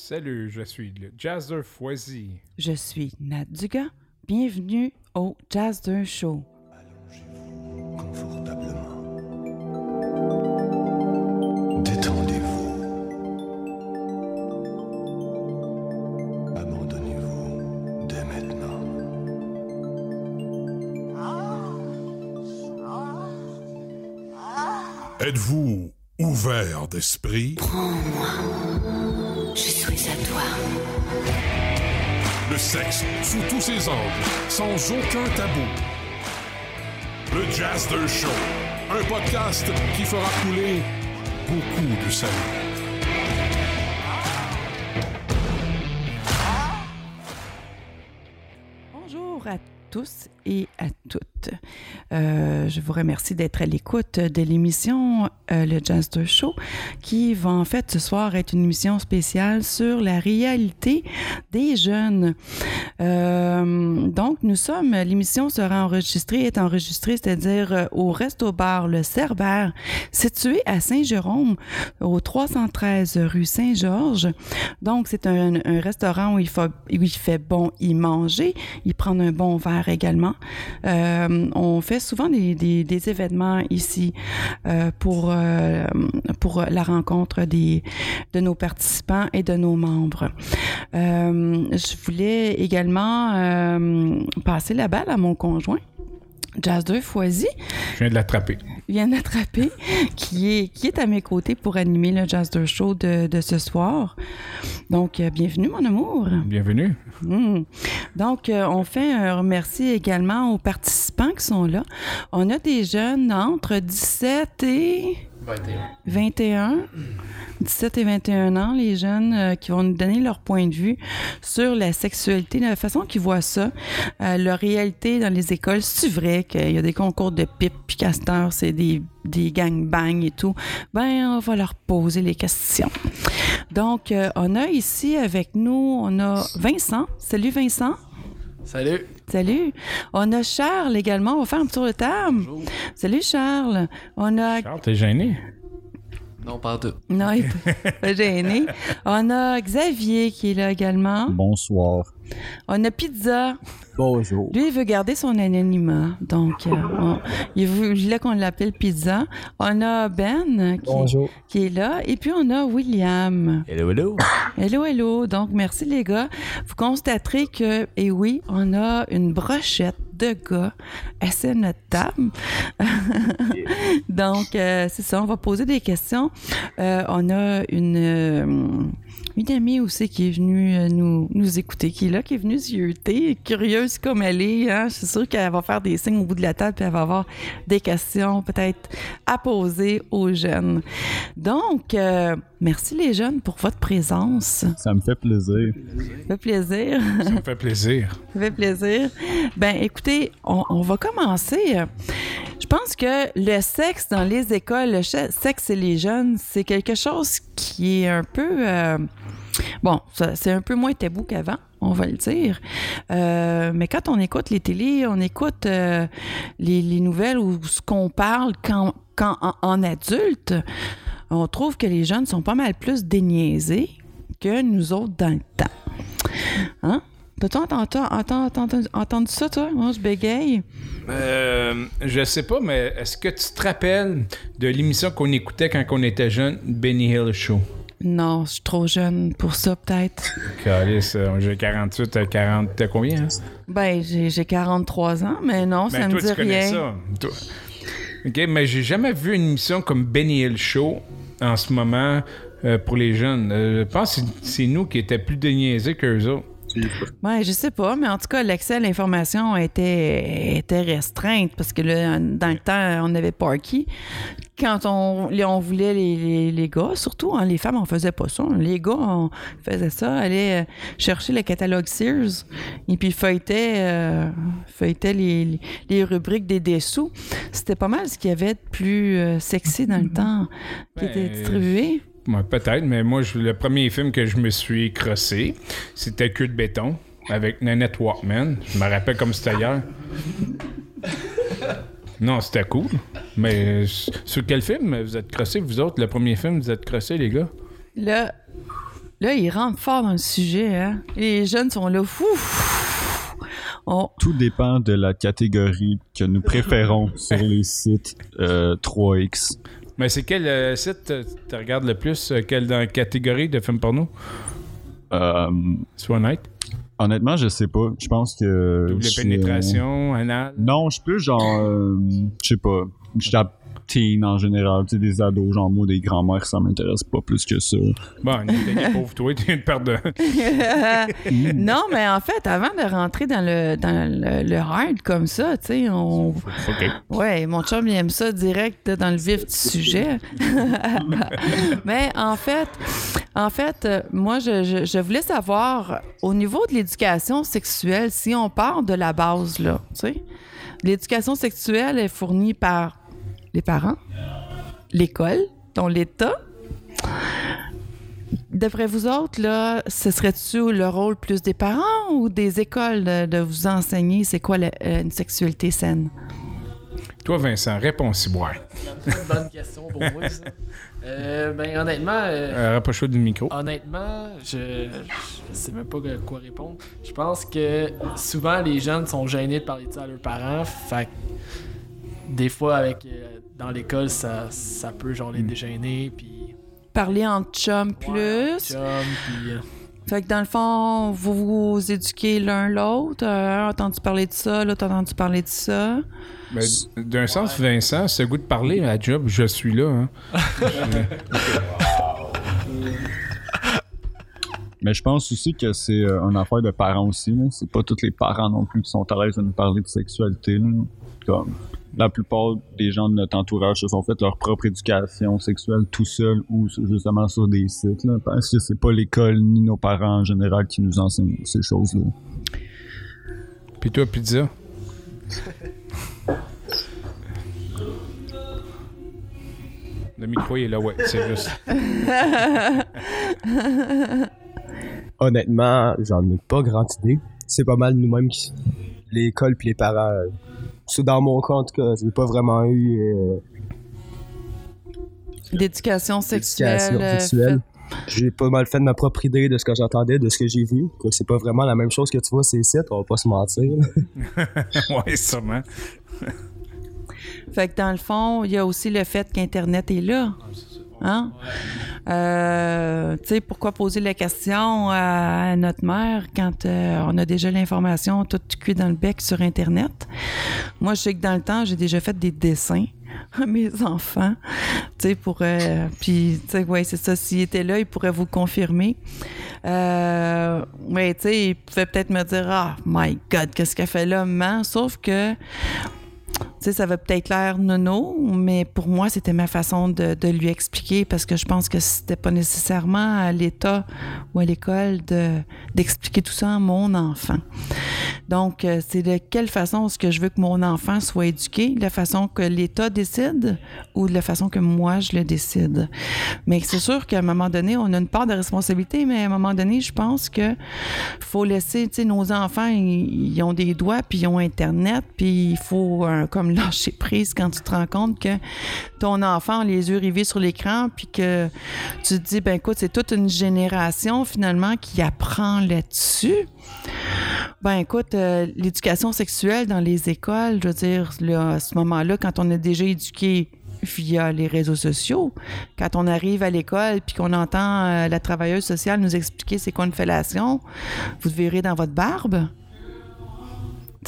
Salut, je suis le Jazzer Foisy. Je suis Nat Dugas. Bienvenue au Jazzer Show. Sexe sous tous ses angles, sans aucun tabou. Le Jazz de Show, un podcast qui fera couler beaucoup de salive. Bonjour à tous et à toutes. Euh, je vous remercie d'être à l'écoute de l'émission euh, Le Jazz Show, qui va en fait ce soir être une émission spéciale sur la réalité des jeunes. Euh, donc, nous sommes, l'émission sera enregistrée, est enregistrée, c'est-à-dire euh, au Resto Bar Le Cerbère, situé à Saint-Jérôme, au 313 rue Saint-Georges. Donc, c'est un, restaurant où il, faut, où il fait bon y manger, y prendre un bon verre également. On fait souvent des, des, événements ici pour, euh, pour la rencontre des, de nos participants et de nos membres. Euh, je voulais également euh, passer la balle à mon conjoint. Jazz 2 Foisy Je viens de l'attraper. Vient d'attraper, qui est, qui est à mes côtés pour animer le Jazz 2 Show de, de ce soir. Donc, euh, bienvenue, mon amour. Bienvenue. Mm. Donc, euh, on fait un remercie également aux participants qui sont là. On a des jeunes entre 17 et 21. 17 et 21 ans, les jeunes euh, qui vont nous donner leur point de vue sur la sexualité, la façon qu'ils voient ça, euh, leur réalité dans les écoles. C'est vrai qu'il y a des concours de pipe, puis castor, c'est des, des gangbangs et tout? Ben, on va leur poser les questions. Donc, euh, on a ici avec nous, on a Vincent. Salut Vincent. Salut. Salut. On a Charles également. On va faire un tour de table. Salut Charles. On a. Charles, t'es gêné? Non, pas tout. Non, il est pas gêné. On a Xavier qui est là également. Bonsoir. On a Pizza. Bonjour. Lui, il veut garder son anonymat. Donc, euh, on- il voulait qu'on l'appelle Pizza. On a Ben qui, Bonjour. qui est là. Et puis, on a William. Hello, hello. Hello, hello. Donc, merci les gars. Vous constaterez que, et oui, on a une brochette de gars assis à notre table. Donc, euh, c'est ça, on va poser des questions. Euh, on a une, euh, une amie aussi qui est venue euh, nous, nous écouter, qui est là, qui est venue zioter, curieuse comme elle est. Hein? Je suis sûre qu'elle va faire des signes au bout de la table, puis elle va avoir des questions peut-être à poser aux jeunes. Donc, euh, merci les jeunes pour votre présence. Ça me fait plaisir. Ça fait plaisir. Ça me fait plaisir. Ça fait plaisir. Ben, écoutez, on, on va commencer. Je pense que le sexe dans les écoles, le sexe et les jeunes, c'est quelque chose qui est un peu... euh, bon, c'est un peu moins tabou qu'avant, on va le dire. Euh, mais quand on écoute les télés, on écoute euh, les, les nouvelles ou ce qu'on parle quand, quand en, en adulte, on trouve que les jeunes sont pas mal plus déniaisés que nous autres dans le temps. Hein? T'as-tu entendu, entendu, entendu- entendu ça, toi? Moi, je bégaye. Euh, je sais pas, mais est-ce que tu te rappelles de l'émission qu'on écoutait quand on était jeune, Benny Hill Show? Non, je suis trop jeune pour ça, peut-être. Calice, euh, j'ai 48, t'as 40, t'as combien? Hein? Ben, j'ai j'ai 43 ans, mais non, ça Ben, me toi, dit tu connais rien. ça. Toi. OK, mais j'ai jamais vu une émission comme Benny Hill Show en ce moment euh, pour les jeunes. Euh, je pense que c'est- nous qui étaient plus déniaisés qu'eux autres. Ouais, je sais pas, mais en tout cas, l'accès à l'information était, était restreinte parce que là, dans le temps, on avait Parky. Quand on, on voulait les, les, les gars, surtout, hein, les femmes, on faisait pas ça. Les gars, on faisait ça, allaient euh, chercher le catalogue Sears et puis feuilletaient, euh, feuilletaient les, rubriques des dessous. C'était pas mal ce qu'il y avait de plus euh, sexy dans le temps qui Ben, était distribué. Ouais, Peut-être, mais moi, je- le premier film que je me suis crossé, c'était Cul de béton avec Nanette Walkman. Je me rappelle comme c'était hier. Non, c'était cool. Mais euh, sur quel film vous êtes crossé, vous autres? Le premier film, vous êtes crossé, les gars? Là, Là, il rentre fort dans le sujet. Hein? Les jeunes sont là. Fou! On- Tout dépend de la catégorie que nous préférons sur les sites euh, 3X. Mais c'est quel euh, site euh, tu regardes le plus? euh, quelle dans la catégorie de films porno? Euh, Sois honnête. honnêtement, je sais pas. Je pense que. Double je- pénétration, anal? Non, je plus genre. euh, je sais pas. Je tape teen en général. Tu sais, des ados, genre moi, des grands-mères, ça m'intéresse pas plus que ça. Bon, pauvre toi, tu viens de perdre. non, mais en fait, avant de rentrer dans le, dans le, le hard comme ça, tu sais, on. OK. Ouais, mon chum, il aime ça direct dans le vif du sujet. Mais en fait, en fait, euh, moi, je, je- je voulais savoir, au niveau de l'éducation sexuelle, si on part de la base, là, tu sais, l'éducation sexuelle est fournie par les parents, l'école, dont l'État. D'après vous autres, là, ce serait-tu le rôle plus des parents ou des écoles de, de vous enseigner c'est quoi la- euh, une sexualité saine? Toi, Vincent, réponds si. C'est une bonne question pour moi, ça. Euh, ben, honnêtement, euh, Euh, rapproche-toi du micro. honnêtement, je, je sais même pas quoi répondre. Je pense que souvent, les jeunes sont gênés de parler de ça à leurs parents. Fait des fois, avec, euh, dans l'école, ça, ça peut genre les dégêner. Puis, Parler en chum plus. Ouais, chum, puis, euh, Fait que dans le fond, vous vous éduquez l'un l'autre. Euh, un a entendu parler de ça, l'autre a entendu parler de ça? Mais d'un sens, Vincent, ce goût de parler à job, je suis là. Hein. Mais je pense aussi que c'est euh, une affaire de parents aussi. là. C'est pas tous les parents non plus qui sont à l'aise de nous parler de sexualité. là. Comme la plupart des gens de notre entourage se sont fait leur propre éducation sexuelle tout seuls ou justement sur des sites. Là, parce que c'est pas l'école ni nos parents en général qui nous enseignent ces choses-là. Puis toi, pizza? Le micro il est là, ouais, c'est juste. Honnêtement, j'en ai pas grande idée. C'est pas mal nous-mêmes qui. L'école puis les parents. euh, C'est dans mon cas, en tout cas, j'ai pas vraiment eu euh, D'éducation sexuelle. d'éducation euh, sexuelle. J'ai pas mal fait de ma propre idée de ce que j'entendais, de ce que j'ai vu. Que c'est pas vraiment la même chose que tu vois ces sites, on va pas se mentir. ouais, sûrement. fait- Fait que dans le fond, il y a aussi le fait qu'Internet est là. Hein? Euh, pourquoi poser la question à notre mère quand euh, on a déjà l'information toute cuite dans le bec sur Internet? Moi, je sais que dans le temps, j'ai déjà fait des dessins à mes enfants, tu pour... euh, Puis, tu ouais, c'est ça, s'il était là, il pourrait vous confirmer. Euh, ouais, tu sais, il pouvait peut-être me dire « Ah, my God, qu'est-ce qu'elle fait là, maman? » Sauf que sais, ça va peut-être l'air nono, mais pour moi, c'était ma façon de, de lui expliquer parce que je pense que c'était pas nécessairement à l'État ou à l'école de, d'expliquer tout ça à mon enfant. Donc, euh, c'est de quelle façon est-ce que je veux que mon enfant soit éduqué? De la façon que l'État décide ou de la façon que moi, je le décide? Mais c'est sûr qu'à un moment donné, on a une part de responsabilité, mais à un moment donné, je pense que faut laisser, tu sais, nos enfants, ils, ont des doigts, puis ils ont Internet, puis il faut euh, comme lâcher prise quand tu te rends compte que ton enfant a les yeux rivés sur l'écran, puis que tu te dis, ben écoute, c'est toute une génération finalement qui apprend là-dessus. Ben écoute, euh, l'éducation sexuelle dans les écoles, je veux dire, là, à ce moment-là, quand on est déjà éduqué via les réseaux sociaux, quand on arrive à l'école puis qu'on entend euh, la travailleuse sociale nous expliquer c'est quoi une fellation, vous verrez dans votre barbe.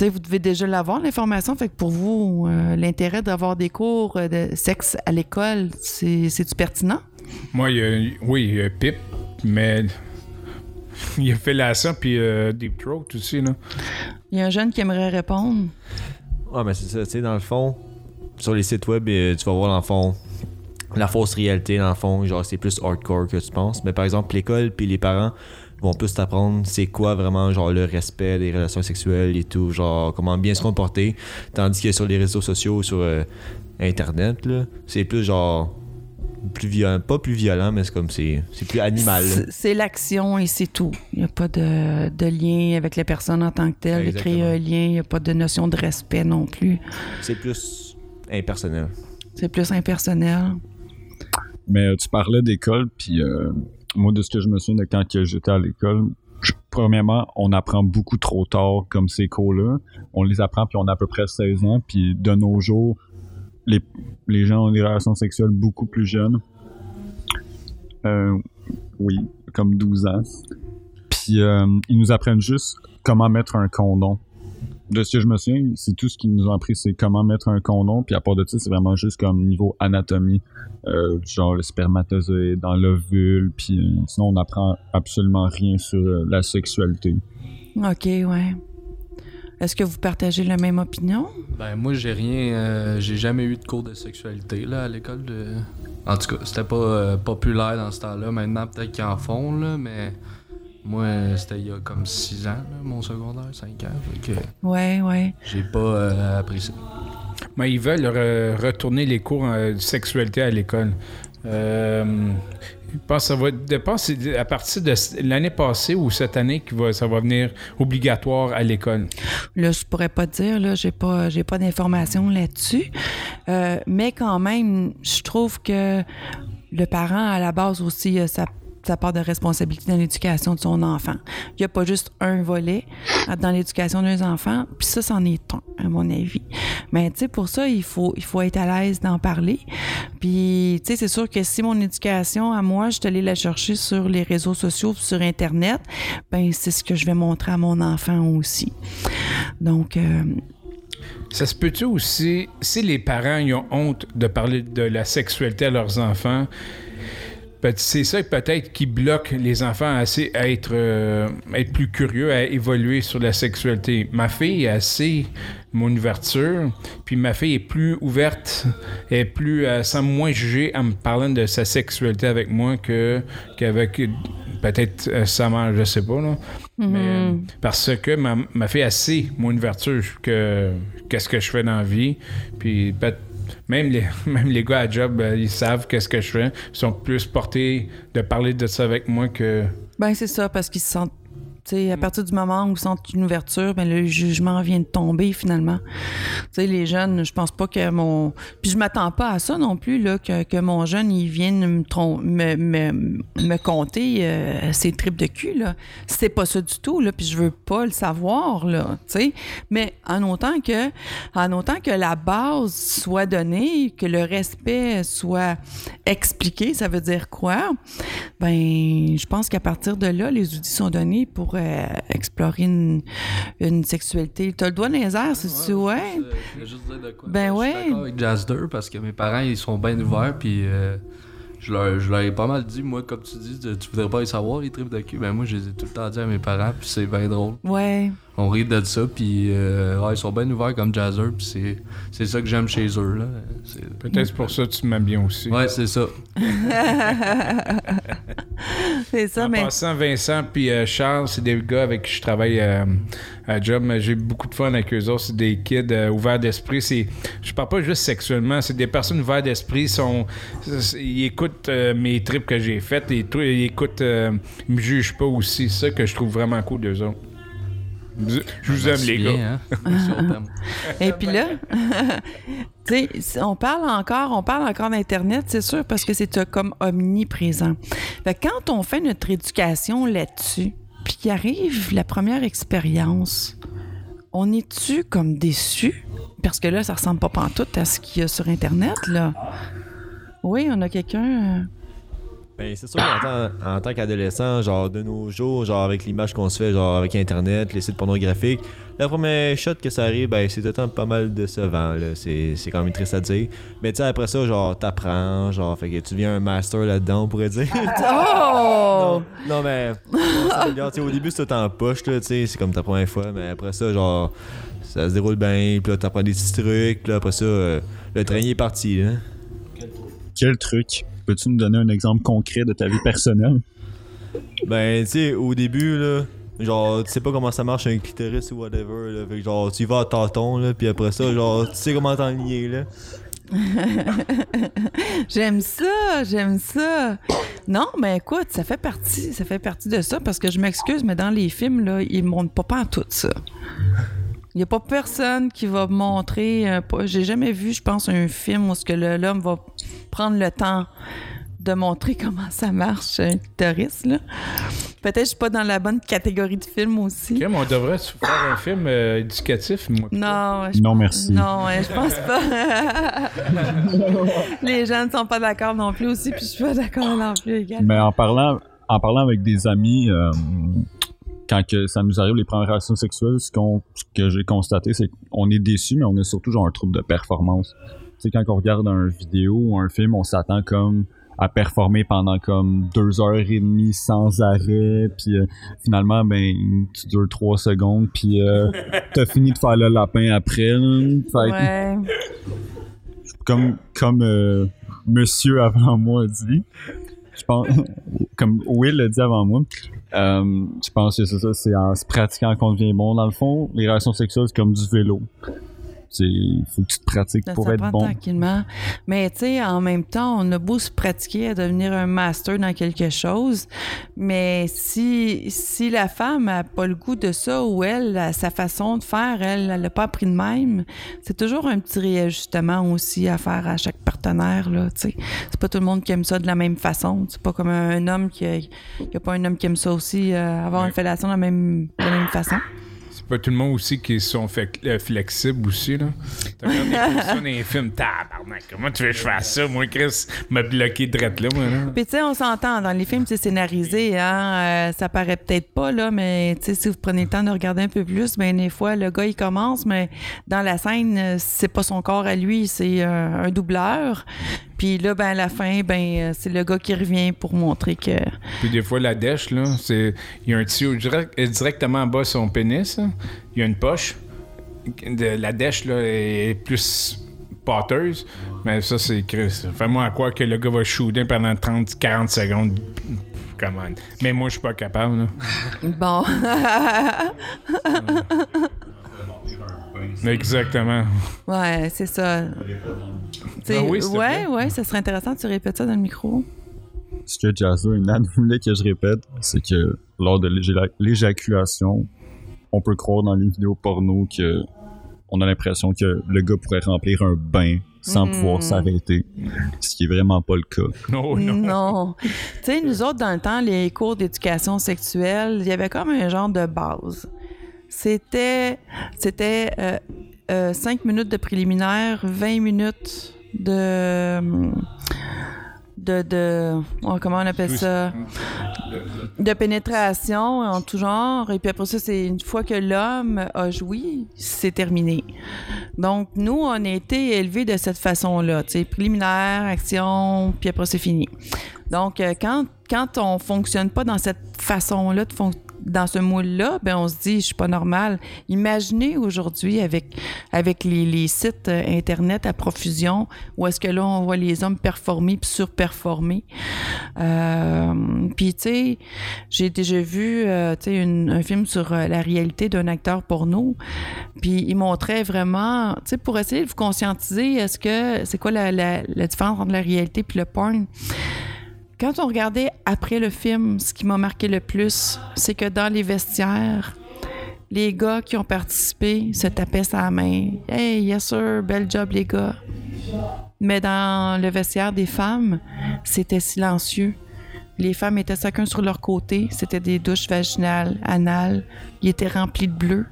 Tu sais, vous devez déjà l'avoir, l'information. Fait que pour vous, euh, l'intérêt d'avoir des cours euh, de sexe à l'école, c'est- c'est-tu pertinent? Moi, il y a, oui, il y a Pip, mais il a fait la sang puis euh, Deep Throat aussi, là. Il y a un jeune qui aimerait répondre. Ouais, mais c'est ça, tu sais, dans le fond, sur les sites web, euh, tu vas voir, dans le fond, la fausse réalité, dans le fond, genre, c'est plus hardcore que tu penses. Mais par exemple, l'école puis les parents vont plus t'apprendre c'est quoi vraiment, genre, le respect des relations sexuelles et tout, genre, comment bien se comporter. Tandis que sur les réseaux sociaux, sur euh, Internet, là, c'est plus, genre, plus violent, pas plus violent, mais c'est comme, c'est c'est plus animal. C'est- C'est l'action et c'est tout. Il n'y a pas de, de lien avec la personne en tant que telle, de créer un lien. Il n'y a pas de notion de respect non plus. C'est plus impersonnel. C'est plus impersonnel. Mais euh, tu parlais d'école, puis euh, moi, de ce que je me souviens de quand j'étais à l'école, premièrement, on apprend beaucoup trop tard comme ces cours-là. On les apprend puis on a à peu près 16 ans. Puis de nos jours, les, les gens ont des relations sexuelles beaucoup plus jeunes. Euh, oui, comme 12 ans. Puis euh, ils nous apprennent juste comment mettre un condom. De ce que je me souviens, c'est tout ce qu'ils nous ont appris, c'est comment mettre un condom. Puis à part de ça, c'est vraiment juste comme niveau anatomie, euh, genre le spermatozoïde dans l'ovule. Puis euh, sinon, on apprend absolument rien sur euh, la sexualité. OK, ouais. Est-ce que vous partagez la même opinion? Ben moi j'ai rien, euh, j'ai jamais eu de cours de sexualité là à l'école de. En tout cas, c'était pas euh, populaire dans ce temps-là. Maintenant peut-être qu'ils en font là, mais moi euh, c'était il y a comme 6 ans là, mon secondaire, 5 ans. Fait que Ouais, ouais. j'ai pas euh, appris ça. Mais ils veulent re- retourner les cours euh, de sexualité à l'école. Euh, je pense que ça va, c'est à partir de l'année passée ou cette année que va, ça va venir obligatoire à l'école. Là, je pourrais pas te dire, là, j'ai pas, j'ai pas d'informations là-dessus. Euh, mais quand même, je trouve que le parent, à la base aussi, a sa, sa part de responsabilité dans l'éducation de son enfant. Il n'y a pas juste un volet dans l'éducation d'un enfant, puis ça, c'en est un, à mon avis. Mais tu sais, pour ça, il faut, il faut être à l'aise d'en parler. Puis, tu sais, c'est sûr que si mon éducation, à moi, je suis allée la chercher sur les réseaux sociaux, sur Internet, ben c'est ce que je vais montrer à mon enfant aussi. Donc, euh, Ça se peut-tu aussi, si les parents ont honte de parler de la sexualité à leurs enfants, c'est ça peut-être qui bloque les enfants assez à être, euh, être plus curieux, à évoluer sur la sexualité. Ma fille est assez mon ouverture, puis ma fille est plus ouverte, est plus, euh, sans moins juger en me parlant de sa sexualité avec moi que qu'avec euh, peut-être euh, sa mère, je sais pas là. Mais, euh, parce que ma, ma fille a assez mon ouverture que qu'est-ce que je fais dans la vie, puis peut- même les, même les gars à job, euh, ils savent qu'est-ce que je fais. Ils sont plus portés de parler de ça avec moi que. Ben, c'est ça, parce qu'ils se sentent. Tu sais, à partir du moment où ils sentent une ouverture, ben, le jugement vient de tomber finalement. Tu sais, les jeunes, je pense pas que mon. Puis je m'attends pas à ça non plus, là, que, que mon jeune, il vienne me, trom- me, me, me compter euh, ses tripes de cul. Là. C'est pas ça du tout, là, puis je veux pas le savoir. Là, tu sais. Mais en autant, que, en autant que la base soit donnée, que le respect soit expliqué, ça veut dire quoi? Ben, je pense qu'à partir de là, les outils sont donnés pour euh, explorer une, une sexualité. T'as le doigt dans les airs, c'est-tu, ouais? Je voulais juste dire de quoi. Ben ouais. suis d'accord avec Jazz 2 parce que mes parents, ils sont bien ouverts, puis euh, je, leur, je leur ai pas mal dit, moi, comme tu dis, tu tu voudrais pas les savoir, les tripes de cul. Ben moi, je les ai tout le temps dit à mes parents, puis c'est bien drôle. Ouais. On rit de ça, puis euh, ouais, ils sont bien ouverts comme Jazzer, puis c'est, c'est ça que j'aime chez eux, là. C'est- Peut-être pour ça que tu m'aimes bien aussi. Ouais, c'est ça. c'est ça, En mais. passant, Vincent puis euh, Charles, c'est des gars avec qui je travaille euh, à job. J'ai beaucoup de fun avec eux autres. C'est des kids euh, ouverts d'esprit. C'est, je parle pas juste sexuellement. C'est des personnes ouvertes d'esprit. Sont, ils écoutent euh, mes trips que j'ai faites. Et tout, ils écoutent. euh, ils me jugent pas aussi. C'est ça que je trouve vraiment cool d'eux autres. Je vous aime, les gars. hein. Et puis là, tu sais, on parle encore, on parle encore d'Internet, c'est sûr, parce que c'est euh, comme omniprésent. Fait que quand on fait notre éducation là-dessus, puis qu'il arrive la première expérience, on est-tu comme déçu? Parce que là, ça ressemble pas pantoute à ce qu'il y a sur Internet, là. Oui, on a quelqu'un... Ben, c'est sûr qu'en tant, en tant qu'adolescent, genre de nos jours, genre avec l'image qu'on se fait, genre avec Internet, les sites pornographiques, la première shot que ça arrive, ben c'est temps pas mal décevant, là. C'est, c'est quand même triste à dire. Mais tu sais, après ça, genre, t'apprends, genre, fait que tu deviens un master là-dedans, on pourrait dire. Oh! non, mais, bon, au début, c'est tout en poche, là, tu sais, c'est comme ta première fois, mais après ça, genre, ça se déroule bien, puis là, t'apprends des petits trucs, puis là, après ça, euh, le train est parti, là. Quel truc? Peux-tu nous donner un exemple concret de ta vie personnelle? Ben, tu sais, au début, là, genre, tu sais pas comment ça marche un clitoris ou whatever, là. Fait que, genre, tu y vas à tâton, là, puis après ça, genre, tu sais comment t'enligner, là. J'aime ça, j'aime ça. Non, mais écoute, ça fait partie, ça fait partie de ça parce que je m'excuse, mais dans les films là, ils montrent pas pas en tout ça. Il n'y a pas personne qui va montrer. euh, J'ai jamais vu, je pense, un film où ce que l'homme va prendre le temps de montrer comment ça marche, un clitoris, là. Peut-être que je suis pas dans la bonne catégorie de film aussi. On devrait se faire un film euh, éducatif, moi. Non, je Non, merci. Non, ouais, je pense pas. Les gens ne sont pas d'accord non plus aussi, puis je suis pas d'accord non plus également. Mais en parlant, en parlant avec des amis, euh, quand que ça nous arrive les premières relations sexuelles, ce, qu'on, ce que j'ai constaté, c'est qu'on est déçu, mais on a surtout genre un trouble de performance. Tu sais, quand on regarde un vidéo ou un film, on s'attend comme à performer pendant comme deux heures et demie sans arrêt, puis euh, finalement, ben, tu dures trois secondes, puis euh, t'as fini de faire le lapin après. là. Fait que- Ouais. comme comme euh, monsieur avant moi a dit je pense comme Will l'a dit avant moi euh, je pense que c'est ça c'est en se pratiquant qu'on devient bon dans le fond les relations sexuelles c'est comme du vélo c'est faut que tu te pratiques Ça pour être bon tranquillement. Mais tu sais, en même temps, on a beau se pratiquer à devenir un master dans quelque chose, mais si, si la femme n'a pas le goût de ça ou elle, sa façon de faire, elle, elle l'a pas appris de même, c'est toujours un petit réajustement aussi à faire à chaque partenaire. C'est pas tout le monde qui aime ça de la même façon. C'est pas comme un, homme qui... Il a pas un homme qui aime ça aussi, euh, avoir une fellation de la même, de la même façon. C'est pas tout le monde aussi qui sont euh, flexibles aussi, là. T'as regardé des films, tabarnak, comment tu veux que je fasse ça? Moi, Chris, m'a bloqué drette là, là. Puis tu sais, on s'entend, dans les films, c'est scénarisé, hein, euh, ça paraît peut-être pas, là, mais tu sais, si vous prenez le temps de regarder un peu plus, ben des fois, le gars, il commence, mais dans la scène, euh, c'est pas son corps à lui, c'est un doubleur. Puis là, ben à la fin, ben euh, c'est le gars qui revient pour montrer que... Puis des fois, la dèche, là, c'est. Il y a un tuyau direct- euh, directement en bas de son pénis. là. Il y a une poche. De, la dèche, là, est plus pâteuse. Mais ça, c'est Chris. Fais-moi à croire que le gars va shooter pendant 30-40 secondes. Come on. Mais moi, je suis pas capable, là. Bon. Exactement. ouais, c'est ça. Ah oui, ouais, plaît. ouais, ça serait intéressant que tu répètes ça dans le micro. ce que Jazzer et Nan voulaient que je répète c'est que lors de l'éja- l'éjaculation on peut croire dans les vidéos porno que on a l'impression que le gars pourrait remplir un bain sans Mm. pouvoir s'arrêter ce qui est vraiment pas le cas Non, non. Non. tu sais, nous autres, dans le temps, les cours d'éducation sexuelle, il y avait comme un genre de base. C'était, c'était euh, euh, 5 minutes de préliminaire, 20 minutes de. De, de oh, comment on appelle ça? De pénétration en tout genre. Et puis après ça c'est une fois que l'homme a joui c'est terminé. Donc nous on a été élevés de cette façon là tu sais. Préliminaire action puis après c'est fini. Donc euh, quand quand on fonctionne pas dans cette façon là de fon- dans ce moule-là, ben on se dit, je suis pas normal. Imaginez aujourd'hui avec, avec les, les sites euh, Internet à profusion, où est-ce que là, on voit les hommes performer puis surperformer. Euh, puis, tu sais, j'ai déjà vu, euh, une- un film sur euh, la réalité d'un acteur porno, puis il montrait vraiment, tu sais, pour essayer de vous conscientiser, est-ce que, c'est quoi la, la, la différence entre la réalité puis le porn? Quand on regardait après le film, ce qui m'a marqué le plus, c'est que dans les vestiaires, les gars qui ont participé se tapaient sa main. Hey, yes sir, bel job les gars. Mais dans le vestiaire des femmes, c'était silencieux. Les femmes étaient chacun sur leur côté. C'était des douches vaginales, anales. Ils étaient remplis de bleu.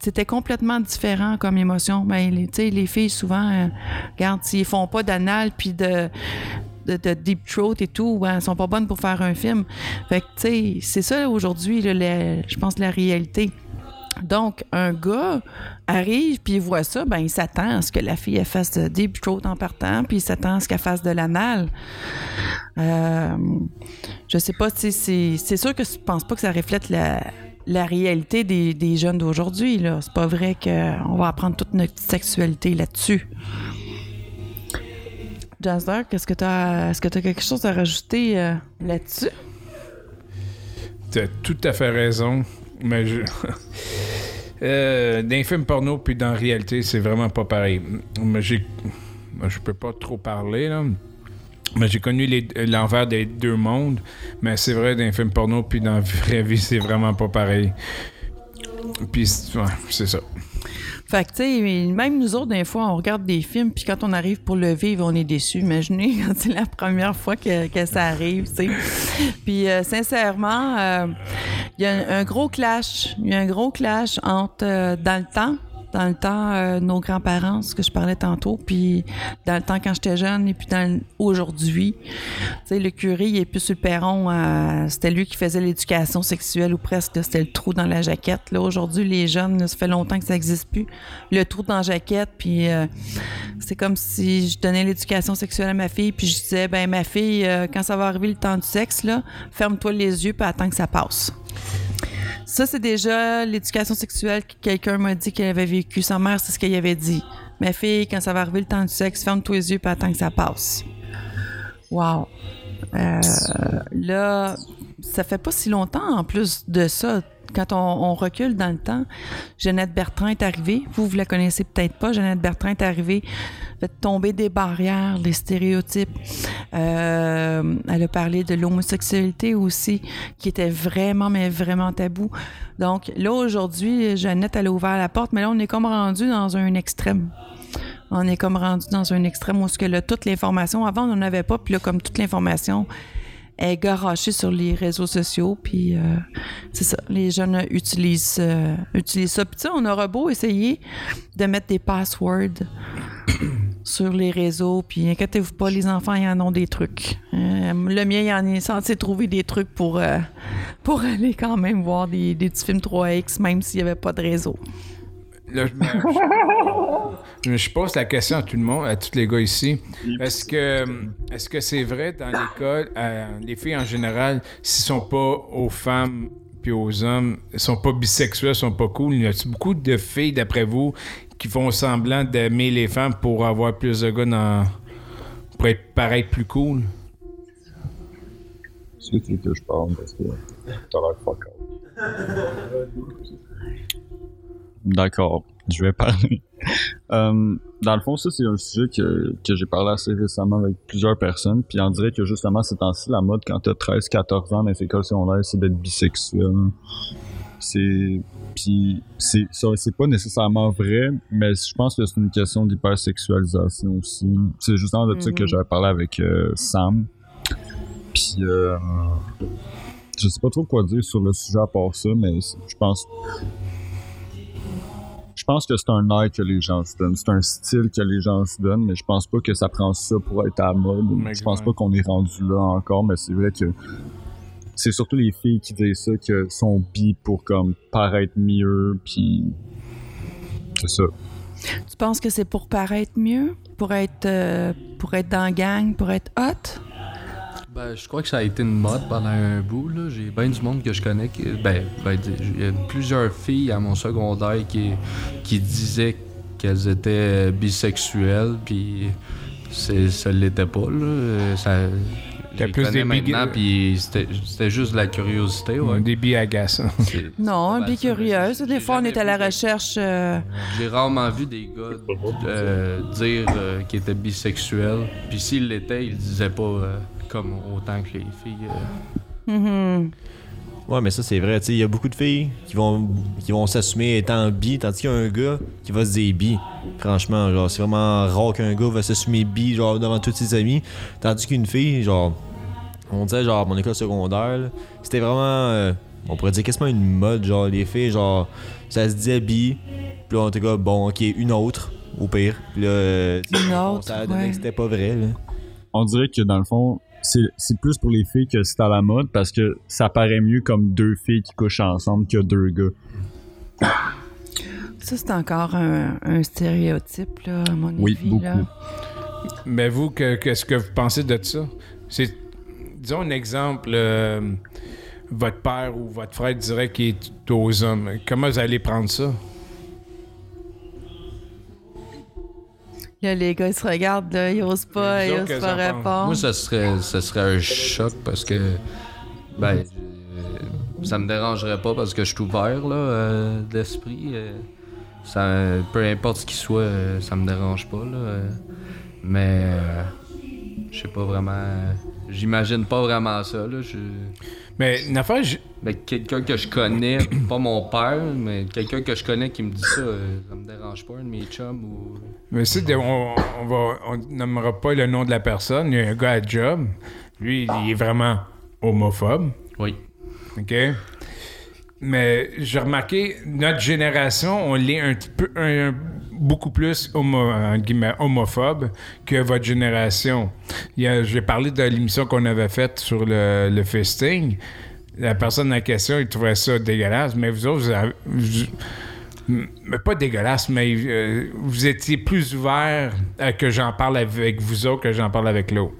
C'était complètement différent comme émotion. Ben, les, filles, souvent, euh, regarde, s'ils font pas d'anal puis de, de, de deep throat et tout, elles sont pas bonnes pour faire un film. Fait c'est ça aujourd'hui, je pense, la réalité. Donc, un gars arrive puis il voit ça, ben il s'attend à ce que la fille fasse de deep throat en partant, puis il s'attend à ce qu'elle fasse de l'anal. Euh, je sais pas si c'est. Sûr que je pense pas que ça reflète la, réalité des, des jeunes d'aujourd'hui. C'est pas vrai qu'on va apprendre toute notre sexualité là-dessus. Jazzer, qu'est-ce que tu as. Est-ce que tu as quelque chose à rajouter euh, là-dessus? T'as tout à fait raison. Mais. Euh, dans les films porno puis dans la réalité, c'est vraiment pas pareil. Mais j'ai. Je peux pas trop parler, là. Mais j'ai connu l'envers des deux mondes. Mais c'est vrai, dans les films porno puis dans la vraie vie, c'est vraiment pas pareil. Puis, c'est ça. Fait que, tu sais, même nous autres, des fois, on regarde des films, puis quand on arrive pour le vivre, on est déçus. Imaginez quand c'est la première fois que, ça arrive, tu sais. Puis, euh, sincèrement, euh, il y a un, un gros clash. Il y a un gros clash entre, euh, dans le temps, dans le temps, euh, nos grands-parents, ce que je parlais tantôt, puis dans le temps quand j'étais jeune, et puis dans aujourd'hui. Tu sais, le curé, il est plus sur le perron. euh, c'était lui qui faisait l'éducation sexuelle ou presque. C'était le trou dans la jaquette. Là, aujourd'hui, les jeunes, ça fait longtemps que ça n'existe plus. Le trou dans la jaquette, puis euh, c'est comme si je donnais l'éducation sexuelle à ma fille, puis je disais, ben ma fille, quand ça va arriver le temps du sexe, là, ferme-toi les yeux, puis attends que ça passe. Ça, c'est déjà l'éducation sexuelle que quelqu'un m'a dit qu'elle avait vécu. Sa mère, c'est ce qu'elle avait dit. Ma fille, quand ça va arriver le temps du sexe, ferme-toi les yeux, puis attends que ça passe. Wow. Euh, là, ça fait pas si longtemps en plus de ça. Quand on, recule dans le temps, Jeannette Bertrand est arrivée. Vous, vous la connaissez peut-être pas. Jeannette Bertrand est arrivée, fait tomber des barrières, des stéréotypes. Euh, elle a parlé de l'homosexualité aussi, qui était vraiment, mais vraiment tabou. Donc là, aujourd'hui, Jeannette, elle a ouvert la porte, mais là, on est comme rendu dans un extrême. On est comme rendu dans un extrême où ce que là, toute l'information, avant on n'en avait pas, puis là comme toute l'information est sur les réseaux sociaux, puis euh, c'est ça, les jeunes utilisent, euh, utilisent ça. Puis on aura beau essayer de mettre des passwords sur les réseaux, puis inquiétez-vous pas, les enfants, ils en ont des trucs. Euh, le mien, il en est censé trouver des trucs pour, euh, pour aller quand même voir des, des petits films 3X, même s'il n'y avait pas de réseau. Là, je, me- je- je pose la question à tout le monde, à tous les gars ici. Est-ce que est-ce que c'est vrai dans l'école, euh, les filles en général, s'ils sont pas aux femmes puis aux hommes, sont pas bisexuels, sont pas cool, y a-t-il beaucoup de filles d'après vous qui font semblant d'aimer les femmes pour avoir plus de gars dans pour être paraître plus cool? C'est que tu veux que je parle parce que t'as l'air fuck. D'accord, je vais parler. Euh, dans le fond, ça, c'est un sujet que, que j'ai parlé assez récemment avec plusieurs personnes. Puis on dirait que justement, ces temps-ci, la mode, quand t'as 13-14 ans dans les écoles secondaires, c'est d'être bisexuel. C'est. Puis c'est c'est pas nécessairement vrai, mais je pense que c'est une question d'hypersexualisation aussi. C'est justement de ça que Mhm. j'avais parlé avec euh, Sam. Puis euh, je sais pas trop quoi dire sur le sujet à part ça, mais c'est- je pense je pense que c'est un air que les gens se donnent. C'est un style que les gens se donnent, mais je pense pas que ça prend ça pour être à la mode. Je pense pas qu'on est rendu là encore, mais c'est vrai que c'est surtout les filles qui disent ça, que sont bi pour comme paraître mieux, puis c'est ça. Tu penses que c'est pour paraître mieux? Pour être, euh, pour être dans la gang? Pour être hot? Ben, je crois que ça a été une mode pendant un bout. là. J'ai bien du monde que je connais. Qui, ben, ben, il y a plusieurs filles à mon secondaire qui, qui disaient qu'elles étaient bisexuelles, puis c'est- ça l'était pas. Là. Ça, T'as plus des maintenant, puis c'était c'était juste de la curiosité. Ouais. Des billes agaçants. Non, ça, mais curieuse. Des j'ai fois, on est à la recherche. euh, J'ai rarement vu des gars euh, dire euh, qu'ils étaient bisexuels. Puis s'ils l'étaient, ils disaient pas euh, comme autant que les filles. euh. mhm. Ouais, mais ça, c'est vrai. Tu sais, il y a beaucoup de filles qui vont, qui vont s'assumer étant bi, tandis qu'il y a un gars qui va se dire bi. Franchement, genre, c'est vraiment rare qu'un gars va s'assumer bi, genre, devant tous ses amis. Tandis qu'une fille, genre, on disait, genre, mon école secondaire, c'était vraiment, euh, on pourrait dire quasiment une mode, genre, les filles, genre, ça se disait bi, puis là, on était comme, bon, ok, une autre, au pire. Puis là, euh, Une autre, ça a donné ouais. que c'était pas vrai, là. On dirait que dans le fond, c'est c'est plus pour les filles que c'est à la mode parce que ça paraît mieux comme deux filles qui couchent ensemble que deux gars. Ça, c'est encore un, un stéréotype, là, à mon Oui, avis. beaucoup. Là. Mais vous, que- qu'est-ce que vous pensez de ça? C'est, disons un exemple, euh, votre père ou votre frère dirait qu'il est aux hommes. Comment vous allez prendre ça? Là, les gars, ils se regardent, là, ils osent pas, ils osent pas répondre. Moi, ça serait, ça serait un choc parce que. Ben, je- ça me dérangerait pas parce que je suis ouvert là, euh, d'esprit. euh, ça, peu importe ce qu'il soit, euh, ça me dérange pas. Là, euh, mais. euh, je sais pas vraiment. J'imagine pas vraiment ça. Là. Je... Mais une affaire, je- Mais quelqu'un que je connais, pas mon père, mais quelqu'un que je connais qui me dit ça, euh, ça me dérange pas, un de mes chums ou. mais de- on, on va, on nommera pas le nom de la personne. Il y a un gars à job. Lui, il est vraiment homophobe. Oui. OK? Mais j'ai remarqué, notre génération, on l'est un petit peu, un- un- beaucoup plus homo- homophobe que votre génération. J'ai parlé de l'émission qu'on avait faite sur le, le fisting. La personne en question, il trouvait ça dégueulasse, mais vous autres, vous avez- vous- mais pas dégueulasse, mais euh, vous étiez plus ouvert à que j'en parle avec vous autres que j'en parle avec l'autre.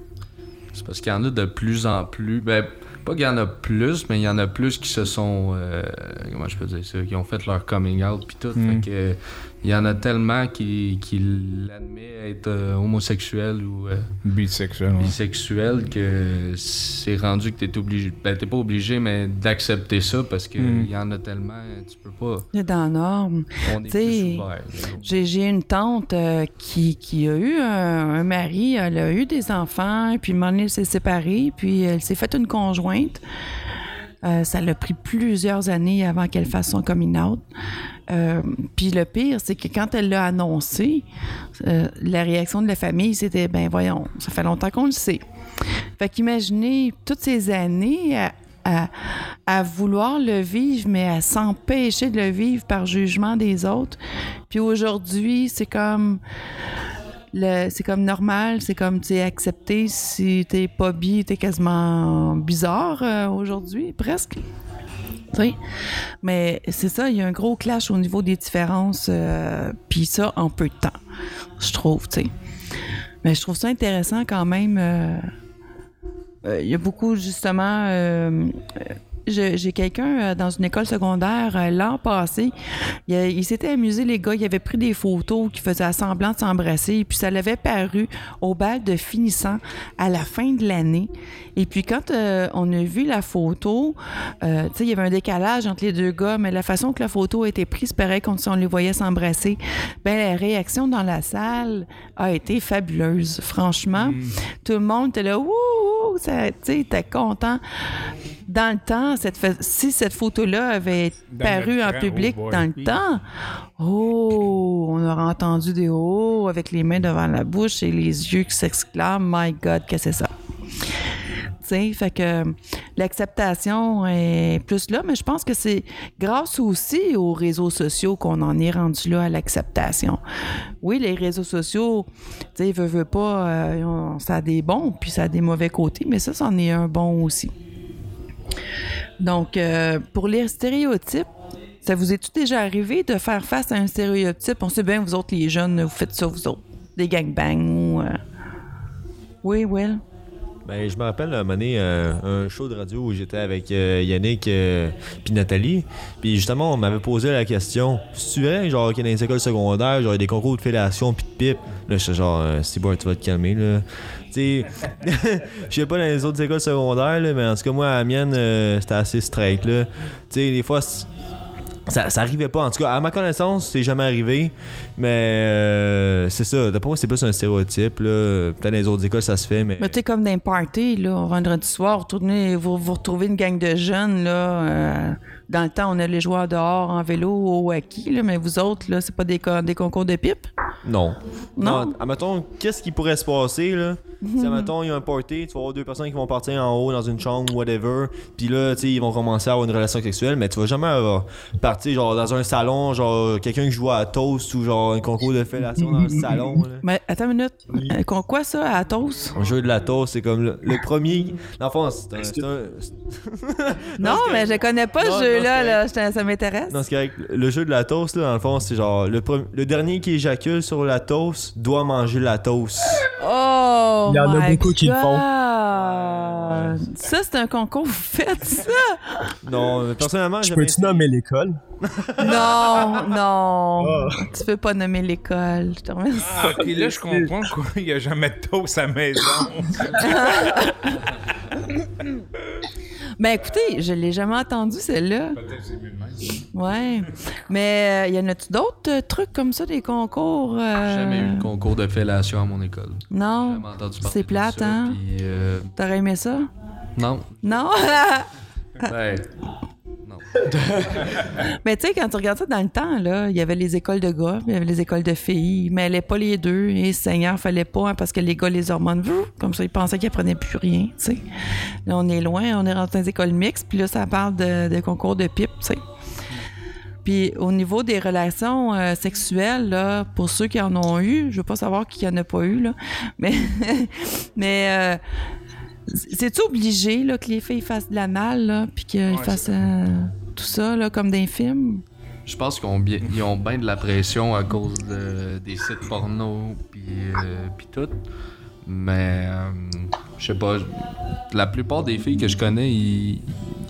C'est parce qu'il y en a de plus en plus. Ben, pas qu'il y en a plus, mais il y en a plus qui se sont. euh, comment je peux dire ça Qui ont fait leur coming out puis tout. Mm. Fait que. Il y en a tellement qui, qui l'admettent être euh, homosexuel ou euh, Bisexuel, ouais. bisexuel que c'est rendu que t'es obligé. Ben, t'es pas obligé, mais d'accepter ça parce qu'il Mm. y en a tellement. Tu peux pas. C'est dans la norme. On est T'sais, plus ouvert. J'ai j'ai une tante euh, qui, qui a eu un, un mari, elle a eu des enfants, puis un moment donné, elle s'est séparée, puis elle s'est faite une conjointe. Euh, ça l'a pris plusieurs années avant qu'elle fasse son coming out. Euh, puis le pire, c'est que quand elle l'a annoncé, euh, la réaction de la famille, c'était ben voyons, ça fait longtemps qu'on le sait. Fait qu'imaginez toutes ces années à, à- vouloir le vivre, mais à s'empêcher de le vivre par jugement des autres. Puis aujourd'hui, c'est comme c'est comme normal, c'est comme tu es accepté. Si t'es pas bi, t'es quasiment bizarre euh, aujourd'hui, presque. Sais? Mais c'est ça, il y a un gros clash au niveau des différences, euh, puis ça en peu de temps, je trouve, tu. Mais je trouve ça intéressant quand même. euh, Il y a beaucoup, justement. J'ai quelqu'un euh, dans une école secondaire euh, l'an passé. Il s'était amusé, les gars. Il avait pris des photos qui faisaient semblant de s'embrasser. Puis ça l'avait paru au bal de finissant à la fin de l'année. Et puis quand euh, on a vu la photo, euh, tu sais, il y avait un décalage entre les deux gars, mais la façon que la photo a été prise, pareil comme si on les voyait s'embrasser. Ben la réaction dans la salle a été fabuleuse. Franchement, tout le monde était là, ouh, tu sais, était content. Dans le temps, cette si cette photo-là avait Dans paru en public oh dans le temps, oh, on aurait entendu des oh avec les mains devant la bouche et les yeux qui s'exclament, My God, qu'est-ce que c'est ça? Fait que euh, l'acceptation est plus là, mais je pense que c'est grâce aussi aux réseaux sociaux qu'on en est rendu là à l'acceptation. Oui, les réseaux sociaux, tu sais, veut, pas, euh, ça a des bons, puis ça a des mauvais côtés, mais ça, c'en est un bon aussi. Donc, euh, pour les stéréotypes, ça vous est-tu déjà arrivé de faire face à un stéréotype? On sait bien, vous autres, les jeunes, vous faites ça, vous autres. Des gangbangs ou... Oui, Will? Ben, je me rappelle un moment euh, un show de radio où j'étais avec euh, Yannick euh, puis Nathalie. Puis justement, on m'avait posé la question C'est vrai, genre, qu'il y a dans les écoles secondaires, genre, il y a des concours de fellation puis de pipe. Là, je suis genre, euh, c'est bon, tu vas te calmer, là. Tu je sais pas dans les autres écoles secondaires, là, mais en tout cas, moi, à la mienne, c'était assez straight, là. Tu des fois, ça, ça arrivait pas. En tout cas, à ma connaissance, c'est jamais arrivé. Mais euh, c'est ça. D'après moi, c'est plus un stéréotype. Là. Peut-être dans les autres écoles, ça se fait, mais. Mais tu comme dans un party, là, vendredi soir, vous, vous retrouvez une gang de jeunes, là. euh, dans le temps, on allait jouer dehors en vélo au hockey, là, mais vous autres, là, c'est pas des, des concours de pipe? Non. Non? Non. Admettons, qu'est-ce qui pourrait se passer, là? Si, admettons, il y a un party, tu vas avoir deux personnes qui vont partir en haut dans une chambre, whatever. Puis là, tu sais, ils vont commencer à avoir une relation sexuelle, mais tu vas jamais avoir partir, genre, dans un salon, genre, quelqu'un qui joue à toast ou, genre, un concours de fellation dans le salon, là. Mais attends une minute. Euh, con- quoi ça, à Athos? Un jeu de la toast, c'est comme le, le premier. C'est un. Non, mais je connais pas ce jeu-là, non, là. Ça m'intéresse. Non, c'est correct. Le jeu de la toast, là, dans le fond, c'est genre le, pre- le dernier qui éjacule sur la toast doit manger la toast. Oh! Il y en a beaucoup qui le font. Ça, c'est un concours, vous faites ça? Non, personnellement, Je peux-tu nommer l'école? Non, non. Oh. Tu peux pas nommer l'école. Je te remercie. Ah, ok, là, je comprends quoi. Il n'y a jamais de toast à la maison. Ben écoutez, je l'ai jamais entendu celle-là. Peut-être c'est mieux de même. Ouais. Mais il y en a-tu d'autres euh, trucs comme ça, des concours? euh, Jamais eu de concours de fellation à mon école. Non. Jamais entendu parler C'est plate, hein? euh, T'aurais aimé ça? non. Non? Ben, non. Mais tu sais, quand tu regardes ça dans le temps, là, il y avait les écoles de gars, il y avait les écoles de filles. Ils mêlaient pas les deux. Et Seigneur, fallait pas, hein, parce que les gars, les hormones, comme ça, ils pensaient qu'ils apprenaient plus rien, tu sais. Là, on est loin, on est rentré dans les écoles mixtes, puis là, ça parle de, de concours de pipe, tu sais. Puis au niveau des relations euh, sexuelles, là, pour ceux qui en ont eu, je veux pas savoir qui en a pas eu, là, mais, mais euh, c'est-tu obligé là, que les filles fassent de l'anal, là, puis qu'ils Ouais, fassent euh, tout ça, là, comme dans les films? Je pense qu'ils ont bien, ils ont bien de la pression à cause de- des sites porno puis euh, puis tout. Mais euh, je sais pas, la plupart des filles que je connais, ils,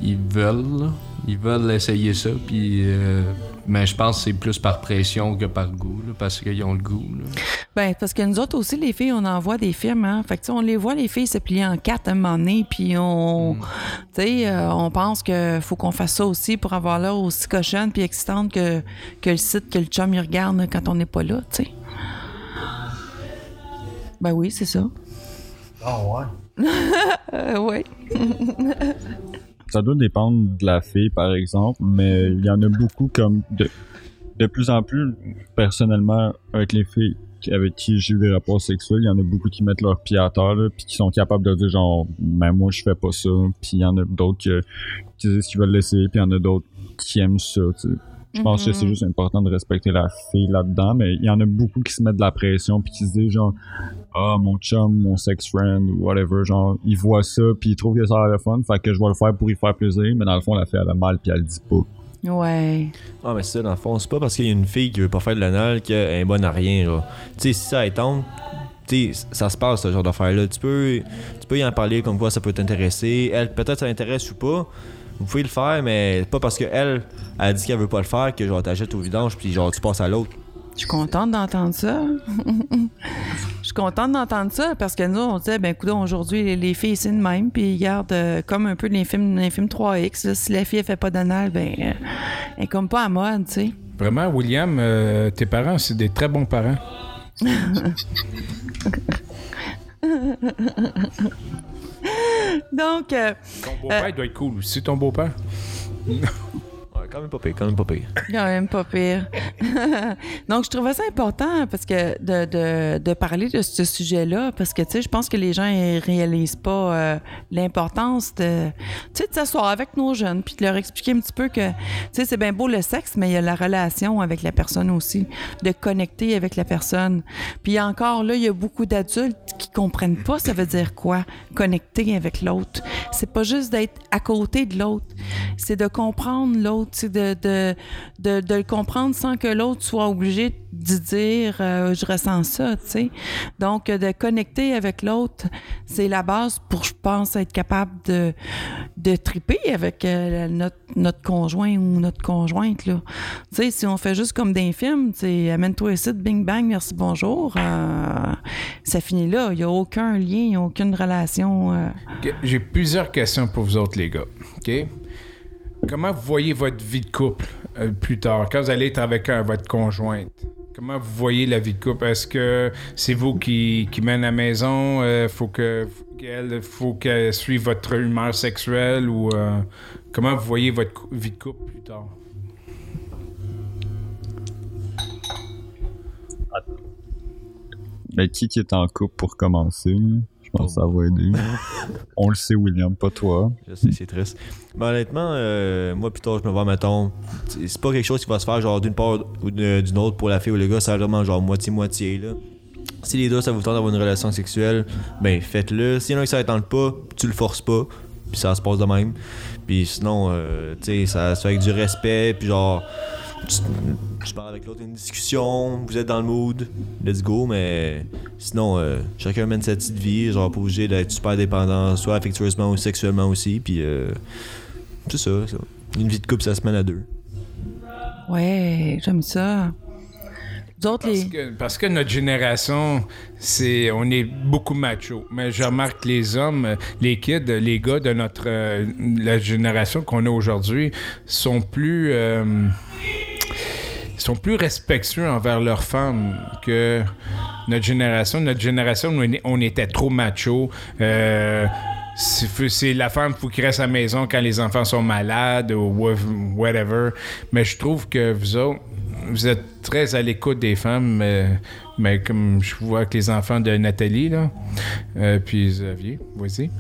ils veulent, là. ils veulent essayer ça. Puis, euh, mais je pense que c'est plus par pression que par goût, là, parce qu'ils ont le goût. là. Ben, parce que nous autres aussi, les filles, on envoie des films, hein. Fait que, tu sais, on les voit, les filles se plier en quatre à un moment donné, puis on, Mm. tu sais, euh, on pense qu'il faut qu'on fasse ça aussi pour avoir l'air aussi cochonne puis excitante que, que le site que le chum, il regarde quand on n'est pas là, tu sais. Ben oui, c'est ça. Ah ouais. Euh, ouais. Ça doit dépendre de la fille, par exemple, mais il y en a beaucoup comme de, de plus en plus, personnellement, avec les filles qui- avec qui j'ai eu des rapports sexuels, il y en a beaucoup qui mettent leur pied à terre, là, puis qui sont capables de dire genre, ben moi je fais pas ça, puis il y en a d'autres qui disent qu'ils veulent l'essayer, puis il y en a d'autres qui aiment ça, tu sais. Je pense que c'est Mhm. juste important de respecter la fille là-dedans, mais il y en a beaucoup qui se mettent de la pression puis qui se disent genre ah mon chum, mon sex friend ou whatever, genre ils voient ça puis ils trouvent que ça a l'air le fun, fait que je vais le faire pour y faire plaisir, mais dans le fond la fille elle a mal puis elle le dit pas. Ouais. Ah, mais c'est ça, dans le fond, c'est pas parce qu'il y a une fille qui veut pas faire de l'anal qu'elle est bonne à rien, là. Tu sais, si ça est tente, tu sais, ça se passe, ce genre d'affaire-là. Tu peux, tu peux y en parler comme quoi ça peut t'intéresser. Elle, peut-être ça l'intéresse ou pas. Vous pouvez le faire, mais pas parce qu'elle, elle a dit qu'elle veut pas le faire que genre t'achètes au vidange puis genre tu passes à l'autre. Je suis contente d'entendre ça. Je suis contente d'entendre ça parce que nous, on disait, ben écoute, aujourd'hui, les, les filles, c'est de même. Puis, regarde, euh, comme un peu les films, les films 3X, là, si la fille, elle fait pas d'anal, ben, euh, elle est comme pas à mode, tu sais. Vraiment, William, euh, tes parents, c'est des très bons parents. Donc, euh, Ton beau-père doit être cool aussi, ton beau-père. Quand même pas pire, quand même pas pire. Donc, je trouvais ça important parce que de, de, de parler de ce sujet-là, parce que, tu sais, je pense que les gens ils réalisent pas euh, l'importance de, tu sais, de s'asseoir avec nos jeunes puis de leur expliquer un petit peu que, tu sais, c'est bien beau le sexe, mais il y a la relation avec la personne aussi, de connecter avec la personne. Puis encore là, il y a beaucoup d'adultes qui comprennent pas ça veut dire quoi, connecter avec l'autre. C'est pas juste d'être à côté de l'autre, c'est de comprendre l'autre, de, de, le comprendre sans que l'autre soit obligé de dire euh, je ressens ça, tu sais. Donc, euh, de connecter avec l'autre, c'est la base pour, je pense, être capable de, de triper avec euh, notre, notre conjoint ou notre conjointe, là. Tu sais, si on fait juste comme films, tu sais, amène-toi ici, bing bang, merci, bonjour, ça finit là. Il n'y a aucun lien, il a aucune relation. J'ai plusieurs questions pour vous autres, les gars. OK? Comment vous voyez votre vie de couple euh, plus tard, quand vous allez être avec votre conjointe? Comment vous voyez la vie de couple? Est-ce que c'est vous qui, mène la maison? Euh, faut que qu'elle faut qu'elle suive votre humeur sexuelle ou euh, comment vous voyez votre vie de couple plus tard? Mais qui est en couple pour commencer? Je pense que ça va aider. On le sait, William, pas toi. Je sais, c'est triste. Mais honnêtement, euh, moi, plus tard, je me vois, mettons, c'est pas quelque chose qui va se faire genre d'une part ou d'une autre pour la fille ou le gars, c'est vraiment genre moitié-moitié, là. Si les deux, ça vous tente d'avoir une relation sexuelle, ben faites-le. S'il y en a qui ça tente pas, tu le forces pas, puis ça se passe de même. Puis sinon, euh, tu sais, ça se fait avec du respect, puis genre, tu, tu parles avec l'autre, une discussion, vous êtes dans le mood, let's go, mais sinon, euh, chacun mène sa petite vie, genre pas obligé d'être super dépendant, soit affectueusement ou sexuellement aussi, puis euh, c'est ça, ça. Une vie de couple, ça se mène à deux. Ouais, j'aime ça. Parce les... que, parce que notre génération, c'est, on est beaucoup macho. Mais je remarque que les hommes, les kids, les gars de notre euh, la génération qu'on a aujourd'hui sont plus euh, sont plus respectueux envers leurs femmes que notre génération. Notre génération, on, était trop macho. Euh, c'est c'est la femme faut qu'il reste à la maison quand les enfants sont malades ou wha- whatever. Mais je trouve que vous êtes très à l'écoute des femmes, mais, comme je vois avec les enfants de Nathalie, là, euh, puis Xavier, vas-y.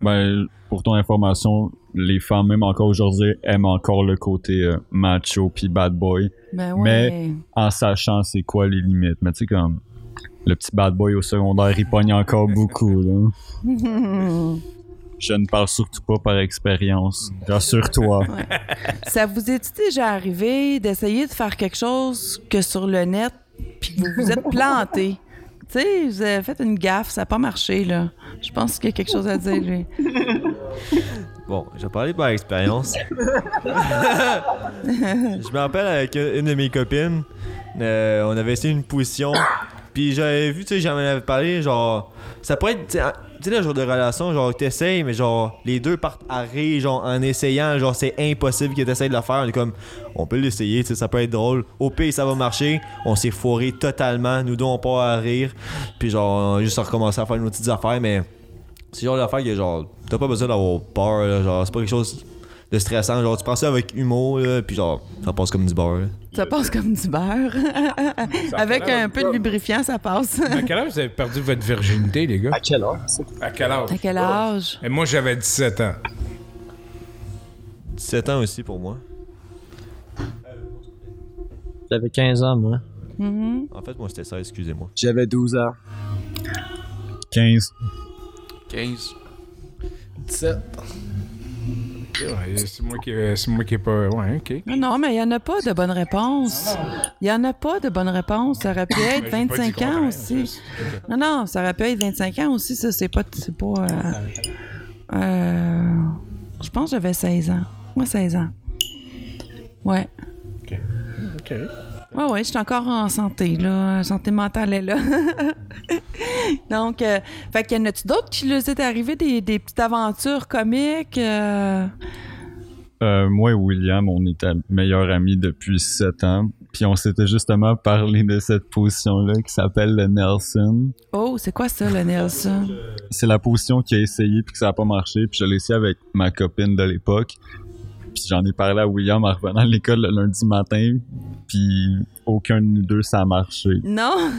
Ben, pour ton information, les femmes, même encore aujourd'hui, aiment encore le côté euh, macho puis bad boy, Ben Mais- en sachant c'est quoi les limites. Mais tu sais, comme le petit bad boy au secondaire, il pogne encore beaucoup. Là. Je ne parle surtout pas par expérience. Rassure-toi. Ça vous est déjà arrivé d'essayer de faire quelque chose que sur le net, puis vous vous êtes planté? Tu sais, vous avez fait une gaffe, ça n'a pas marché, là. Je pense qu'il y a quelque chose à dire, lui. Bon, je vais parler par expérience. je me rappelle avec une de mes copines, euh, on avait essayé une position, puis j'avais vu, tu sais, j'en avais parlé, genre, ça pourrait être, tu sais, le genre de relation, genre, t'essayes, mais genre, les deux partent à rire, genre, en essayant, genre, c'est impossible que t'essayes de le faire. On est comme, on peut l'essayer, tu sais, ça peut être drôle. Au pire, ça va marcher. On s'est foiré totalement. Nous deux, on part à rire. Puis, genre, on a juste recommencé à faire nos petites affaires, mais c'est genre d'affaire que, genre, t'as pas besoin d'avoir peur, genre, c'est pas quelque chose de stressant. Genre, tu prends ça avec humour, là, puis genre, ça passe comme du beurre, là. Ça passe comme du beurre. Avec un peu de lubrifiant, ça passe. À quel âge vous avez perdu votre virginité, les gars? À heure? ça? À quel âge? À quel âge? Et moi, j'avais 17 ans. 17 ans aussi pour moi. J'avais 15 ans, moi. Mhm. En fait, moi, c'était ça, excusez-moi. J'avais 12 ans. 15. 15. 17. Ouais, c'est moi qui c'est moi qui ai pas. Ouais, ok. Non, mais il n'y en a pas de bonne réponse. Il n'y en a pas de bonne réponse. Ça aurait pu être Mais j'ai pas dit 25 ans aussi. Non, non, ça aurait pu être 25 ans aussi. Ça, c'est pas. C'est pas. euh, euh, je pense que j'avais 16 ans. Moi, 16 ans. Ouais. Ok. Ouais, ouais, je suis encore en santé, là. Santé mentale est là. Donc, euh, fait qu'il y en a-tu d'autres qui leur est arrivé des, des petites aventures comiques? euh? Euh, moi et William, on était meilleurs amis depuis 7 ans. Puis on s'était justement parlé de cette position-là qui s'appelle le Nelson. Oh, c'est quoi ça, le Nelson? C'est la position qui a essayé puis que ça n'a pas marché. Puis je l'ai essayé avec ma copine de l'époque. Puis j'en ai parlé à William en revenant de l'école le lundi matin. Puis aucun de nous deux, ça a marché. Non?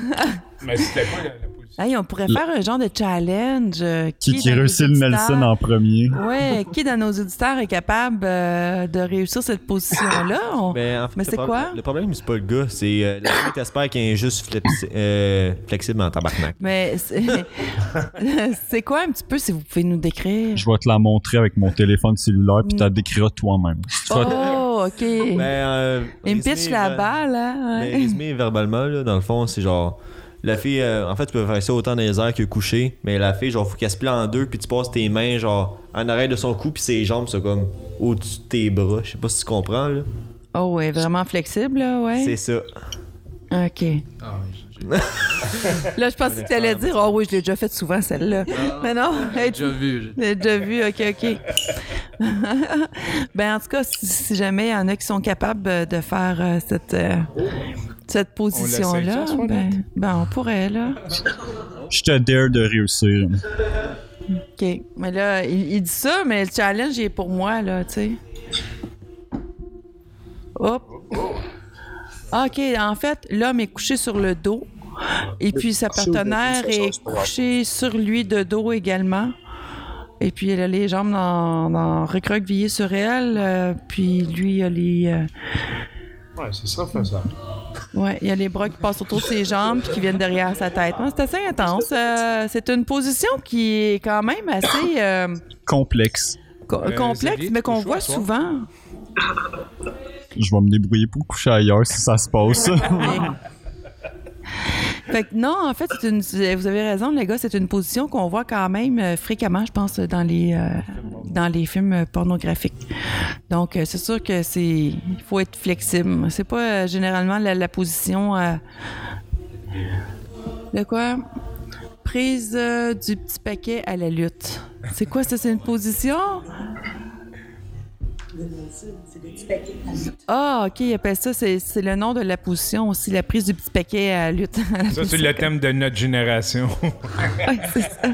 Mais c'était quoi la, la position? Hey, on pourrait faire un genre de challenge. euh, Qui, qui réussit le Nelson en premier? Ouais, qui dans nos auditeurs est capable euh, de réussir cette position-là? On- Mais, en fait, Mais le c'est quoi? Le problème, c'est pas le gars, c'est euh, la fille t'espère qu'elle est juste flexi- euh, flexible en tabarnak. Mais c'est c'est quoi un petit peu, si vous pouvez nous décrire? Je vais te la montrer avec mon téléphone cellulaire puis tu la décriras toi-même. Oh, OK. Ben, euh, Il me pitch la balle, hein? Mais résumé verbalement, là, dans le fond, c'est genre. La fille, euh, en fait, tu peux faire ça autant dans les airs que couché, mais la fille, genre, faut qu'elle se plie en deux, puis tu passes tes mains, genre, en arrière de son cou, puis ses jambes sont comme au-dessus de tes bras. Je sais pas si tu comprends, là. Oh, ouais, vraiment flexible, là, ouais. C'est ça. OK. Ah, Là, je pensais que tu allais dire, oh oui, je l'ai déjà fait souvent, celle-là. Mais non, j'ai déjà vu. j'ai- Je l'ai déjà vu, ok, ok. ben, en tout cas, si, si jamais il y en a qui sont capables euh, de faire euh, cette, euh, cette position-là, ben, ben, on pourrait, là. Je te dare de réussir. OK. Mais là, il, il dit ça, mais le challenge il est pour moi, là, tu sais. Hop. Ah, OK, en fait, l'homme est couché sur le dos. Et puis sa partenaire est couchée sur lui de dos également. Et puis elle a les jambes dans, dans recroquevillées sur elle. euh, puis lui, il a les. euh, Ouais, c'est ça, faisable. Ouais, il y a les bras qui passent autour de ses jambes puis qui viennent derrière sa tête. Ouais, c'est assez intense. Euh, c'est une position qui est quand même assez euh, Complexe. co- complexe, mais qu'on voit souvent. Je vais me débrouiller pour coucher ailleurs si ça se passe. Fait que non, en fait, une, vous avez raison, les gars, c'est une position qu'on voit quand même euh, fréquemment, je pense, dans les, euh, dans les films euh, pornographiques. Donc, euh, c'est sûr que c'est. Il faut être flexible. C'est pas généralement la, la position. de quoi? Prise du petit paquet à la lutte. C'est quoi ça? C'est une position? Ah, ok, il appelle ça, c'est le nom de la position aussi, la prise du petit paquet à la lutte. Ça, c'est le thème de notre génération. Ouais, c'est ça.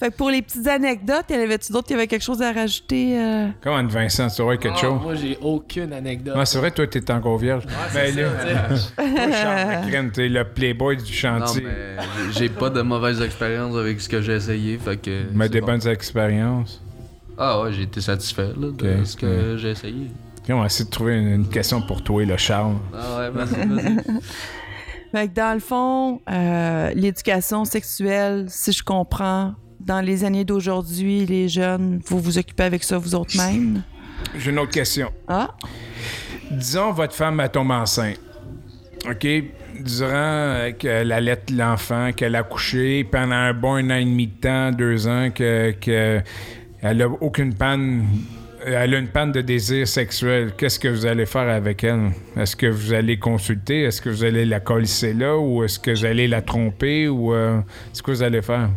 Fait que pour les petites anecdotes, y en avait-tu d'autres? Qui avaient quelque chose à rajouter? euh? Comment, Vincent, tu aurais quelque Ah, chose? Moi, j'ai aucune anecdote. Ouais, c'est vrai, toi, t'es encore vierge. c'est Ben, là, t'es le playboy du Non, chantier. mais j'ai- pas de mauvaise expérience avec ce que j'ai essayé, fait que... Mais des bon. bonnes expériences. Ah ouais, j'ai été satisfait là, de ce que j'ai essayé. On va essayer de trouver une, une question pour toi, le Charles. Ah ouais, vas-y, vas-y. Fait que dans le fond, euh, l'éducation sexuelle, si je comprends, dans les années d'aujourd'hui, les jeunes, vous vous occupez avec ça vous autres mêmes? J'ai une autre question. Ah? Disons, votre femme tombe enceinte. OK? Durant euh, qu'elle allait l'enfant, qu'elle a couché, pendant un bon un an et demi de temps, deux ans, que, que elle a aucune panne. Elle a une panne de désir sexuel. Qu'est-ce que vous allez faire avec elle? Est-ce que vous allez consulter? Est-ce que vous allez la colisser là? Ou est-ce que vous allez la tromper? Ou euh, c'est quoi vous allez faire?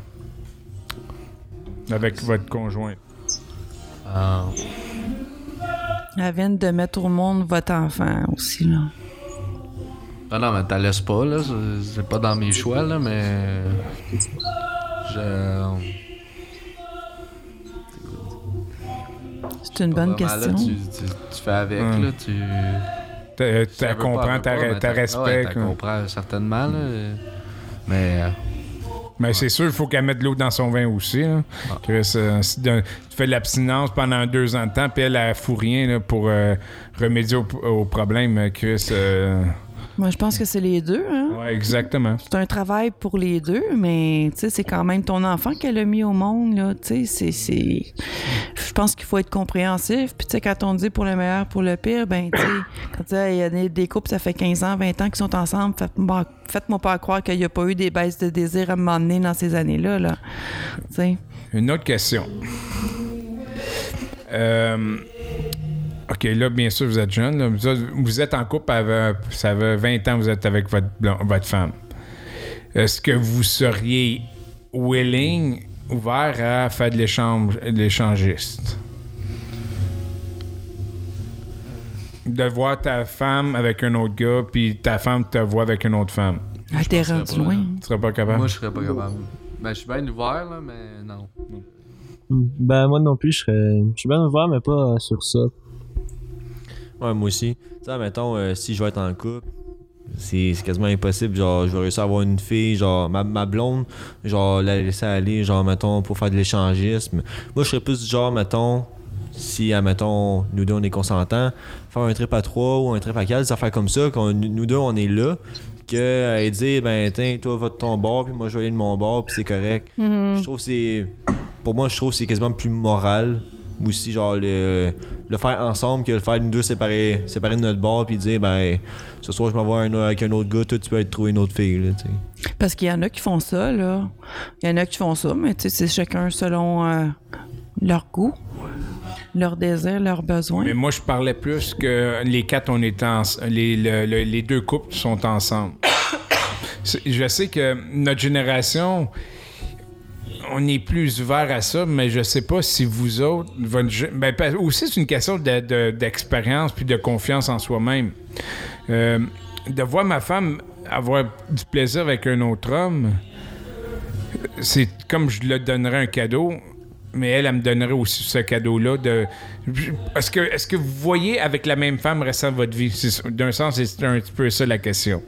Avec votre conjointe. Ah, Elle vient de mettre au monde votre enfant aussi, là. Ah non, mais t'as laisses pas, là. C'est pas dans mes choix, là, mais. Je. C'est une bonne là, question. tu, tu- tu fais avec, Hum. là, tu. T'as- tu comprends, veux t'as pas, mais t'as Ah ouais, respect. t'as comprends certainement, là. Mais. euh, Mais c'est sûr, il faut qu'elle mette de l'eau dans son vin aussi. Là. Chris, euh, si de- tu fais de l'abstinence pendant deux ans de temps, puis elle, elle fout rien là, pour euh, remédier au, au problème, Chris. euh, Moi, je pense que c'est les deux, hein? ouais, exactement. C'est un travail pour les deux, mais c'est quand même ton enfant qu'elle a mis au monde, là. C'est- c'est. Je pense qu'il faut être compréhensif. Puis, quand on dit pour le meilleur, pour le pire, ben, quand il y a des, des couples, ça fait 15 ans, 20 ans qu'ils sont ensemble, faites-moi faites-moi pas croire qu'il n'y a pas eu des baisses de désir à un moment donné dans ces années-là, là. Une autre question. Euh, OK, là, bien sûr, vous êtes jeune. là. Vous, êtes- en couple, avec, ça fait 20 ans que vous êtes avec votre, femme. Est-ce que vous seriez willing, ouvert à faire de l'échange, de l'échangiste? De voir ta femme avec un autre gars, puis ta femme te voit avec une autre femme. Ah, t'es rendu loin. Tu serais pas capable? Moi, je serais pas capable. Ben, je suis bien ouvert, là, mais non. Ben, moi non plus, je serais. Je suis bien ouvert, mais pas sur ça. Ouais, moi aussi. Tu sais, mettons, euh, si je vais être en couple, c'est quasiment impossible. Genre, je vais réussir à avoir une fille, genre, ma, ma blonde, genre, la laisser aller, genre, mettons, pour faire de l'échangisme. Moi, je serais plus du genre, mettons, si, mettons, nous deux, on est consentants, faire un trip à trois ou un trip à quatre, des affaires comme ça, qu'on nous deux, on est là, que euh, dire, ben, tiens, toi, va de ton bord, puis moi, je vais aller de mon bord, puis c'est correct. Je trouve c'est. Pour moi, je trouve que c'est quasiment plus moral. Aussi, genre, le, le faire ensemble que le faire nous deux séparés, séparés de notre bord, puis dire, ben, ce soir, je m'envoie un, avec un autre gars, toi, tu peux aller trouver une autre fille, là, tu sais. Parce qu'il y en a qui font ça, là. Il y en a qui font ça, mais tu sais, c'est chacun selon euh, leur goût, leur désir, leurs besoins. Mais moi, je parlais plus que les quatre, on est en, les, le- le- les deux couples sont ensemble. Je sais que notre génération, on est plus ouvert à ça, mais je sais pas si vous autres, votre ben, aussi c'est une question de- de- d'expérience puis de confiance en soi-même. Euh, de voir ma femme avoir du plaisir avec un autre homme, c'est comme je le donnerais un cadeau, mais elle, elle me donnerait aussi ce cadeau-là. De... Est-ce que, est que vous voyez avec la même femme restant votre vie? D'un sens, c'est un petit peu ça la question.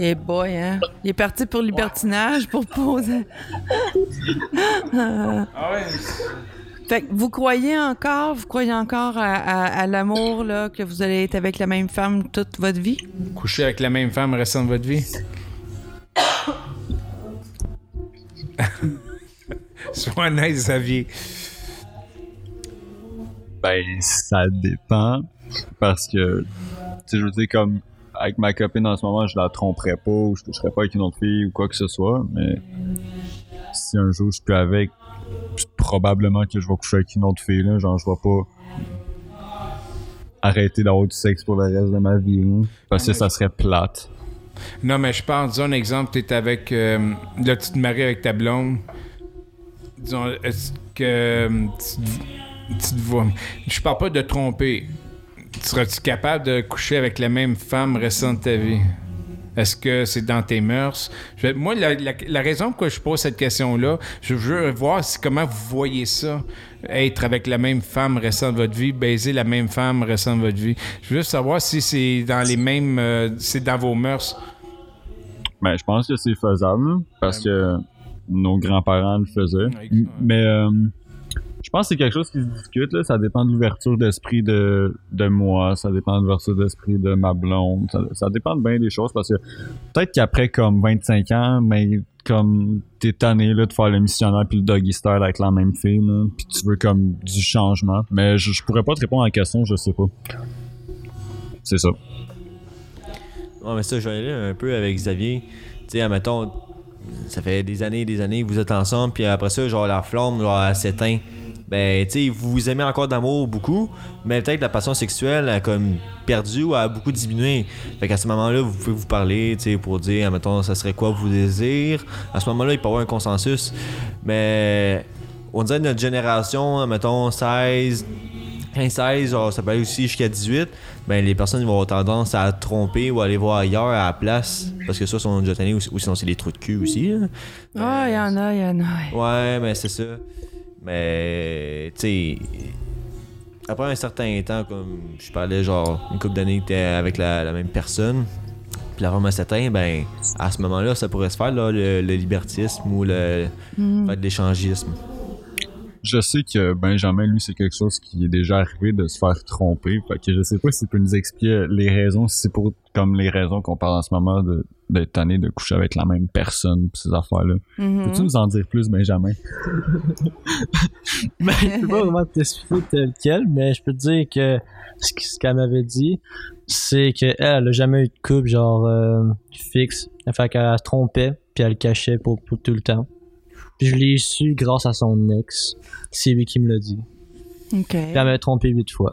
Eh boy, hein? Il est parti pour le libertinage pour poser. Fait que vous croyez encore, vous croyez encore à, à- à l'amour, là, que vous allez être avec la même femme toute votre vie? Coucher avec la même femme restant de votre vie? Sois honnête, Xavier. Ben, ça dépend. Parce que, tu sais, je veux dire, comme, avec ma copine en ce moment, je la tromperais pas ou je coucherais pas avec une autre fille ou quoi que ce soit. Mais si un jour je suis avec, probablement que je vais coucher avec une autre fille, là. Genre, je vais pas arrêter d'avoir du sexe pour le reste de ma vie, hein, parce que ça serait plate. Non, mais je parle, disons un exemple, tu es avec. euh, là, tu te maries avec ta blonde. Disons, que. euh, Tu, tu te vois. Je parle pas de tromper. Seras-tu capable de coucher avec la même femme restant de ta vie? Est-ce que c'est dans tes mœurs? Je moi, la, la- la raison pour je pose cette question-là, je veux voir si- comment vous voyez ça. Être avec la même femme restant de votre vie, baiser la même femme restant de votre vie. Je veux juste savoir si c'est dans les mêmes. euh, c'est dans vos mœurs. Ben, je pense que c'est faisable, parce que nos grands-parents le faisaient. Mais euh, pense que c'est quelque chose qui se discute, là. Ça dépend de l'ouverture d'esprit de, de moi, ça dépend de l'ouverture d'esprit de ma blonde, ça, dépend bien des choses, parce que peut-être qu'après comme 25 ans, mais comme t'es tanné là, de faire le missionnaire puis le doggy style avec la même fille, puis tu veux comme du changement. Mais je, je pourrais pas te répondre à la question, je sais pas. C'est ça. Ouais, mais ça, je vais un peu avec Xavier. Tu sais, admettons, ça fait des années et des années que vous êtes ensemble, puis après ça, genre, la flamme, genre, elle s'éteint. Ben, tu sais, vous vous aimez encore d'amour beaucoup, mais peut-être la passion sexuelle a comme perdu ou a beaucoup diminué. Fait qu'à ce moment-là, vous pouvez vous parler, tu sais, pour dire, admettons, ça serait quoi vos désirs. À ce moment-là, il peut y avoir un consensus. Mais on dirait notre génération, admettons, 16, 15-16, genre, ça peut aller aussi jusqu'à 18, ben les personnes vont avoir tendance à tromper ou aller voir ailleurs à la place. Parce que ça, sont déjà tannés ou, sinon c'est des trous de cul aussi. là. Il y en a, il y en a. Ouais, mais c'est ça. Mais, tu sais, après un certain temps, comme je parlais, genre, une couple d'années que t'es avec la, la même personne, puis la femme s'éteint, ben, à ce moment-là, ça pourrait se faire, là, le, le libertisme ou le Mm. fait de l'échangisme. Je sais que Benjamin, lui, c'est quelque chose qui est déjà arrivé de se faire tromper. Fait que je sais pas s'il peut nous expliquer les raisons, si c'est pour comme les raisons qu'on parle en ce moment de d'être tanné de coucher avec la même personne pis ces affaires-là. Mhm. Peux-tu nous en dire plus, Benjamin? Ben, je peux pas vraiment t'expliquer tel quel, mais je peux te dire que ce qu- ce qu'elle m'avait dit, c'est qu'elle, elle a jamais eu de couple, genre, euh, fixe. Fait qu'elle se trompait, puis elle le cachait pour, pour tout le temps. Puis je l'ai su grâce à son ex. C'est lui qui me l'a dit. OK. Puis elle m'avait trompé huit fois.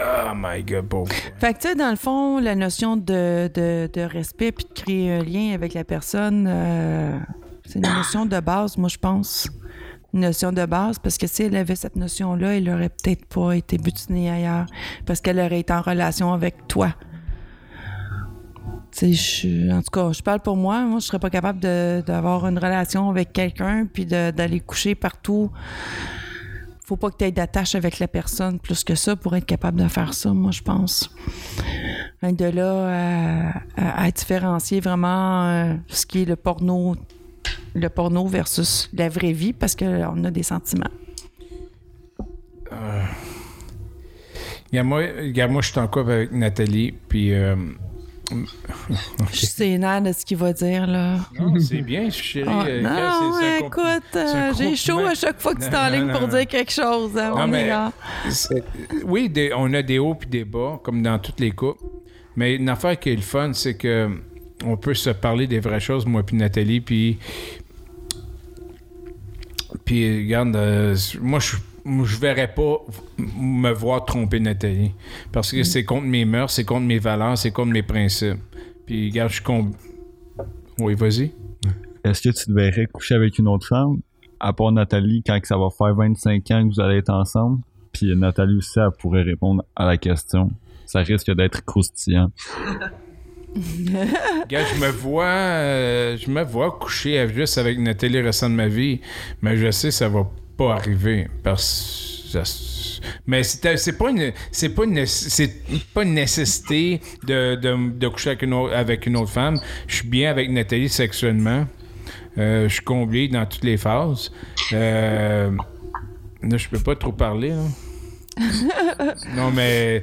Oh my god, bon. Fait que, tu sais, dans le fond, la notion de, de, de respect puis de créer un lien avec la personne, euh, c'est une notion de base, moi, je pense. Une notion de base, parce que si elle avait cette notion-là, elle aurait peut-être pas été butinée ailleurs, parce qu'elle aurait été en relation avec toi. Je en tout cas, je parle pour moi. Moi, je serais pas capable d'avoir une relation avec quelqu'un puis d'aller coucher partout faut pas que tu aies d'attache avec la personne plus que ça pour être capable de faire ça, moi, je pense. Que De là à, à- différencier vraiment euh, ce qui est le porno, le porno versus la vraie vie, parce qu'on a des sentiments. Regarde, moi, moi, je suis en couple avec Nathalie, puis. euh, Je suis sénère de ce qu'il va dire, là. non, c'est bien, chérie. Ah, euh, non, ouais, écoute, euh, j'ai chaud à chaque fois que tu es en ligne non, pour non. dire quelque chose. Hein, Oui, des- on a des hauts puis des bas, comme dans toutes les couples. Mais une affaire qui est le fun, c'est que on peut se parler des vraies choses, moi puis Nathalie, puis puis regarde, euh, moi je moi, je verrais pas me voir tromper Nathalie parce que c'est contre mes mœurs, c'est contre mes valeurs, c'est contre mes principes. Puis regarde, je suis con... Oui, vas-y. Est-ce que tu te verrais coucher avec une autre femme, à part Nathalie, quand ça va faire 25 ans que vous allez être ensemble? Puis Nathalie aussi, elle pourrait répondre à la question. Ça risque d'être croustillant. Regarde, je me vois, euh, je me vois coucher avec- juste avec Nathalie le restant de ma vie, mais je sais que ça va pas arriver parce mais c'est pas une c'est pas une c'est pas une nécessité de, de, de coucher avec une, autre, avec une autre femme. Je suis bien avec Nathalie sexuellement. Euh, je suis comblé dans toutes les phases. Euh, là, je peux pas trop parler. Non, mais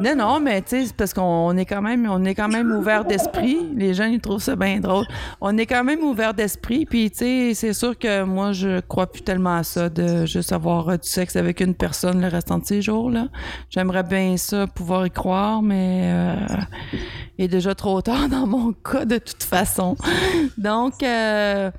Non, non, mais tu sais, parce qu'on est quand même, on est quand même ouvert d'esprit. Les gens, ils trouvent ça bien drôle. On est quand même ouvert d'esprit, puis tu sais, c'est sûr que moi, je crois plus tellement à ça de juste avoir euh, du sexe avec une personne le restant de ses jours, là. J'aimerais bien ça, pouvoir y croire, mais euh, il est déjà trop tard dans mon cas de toute façon. Donc, euh,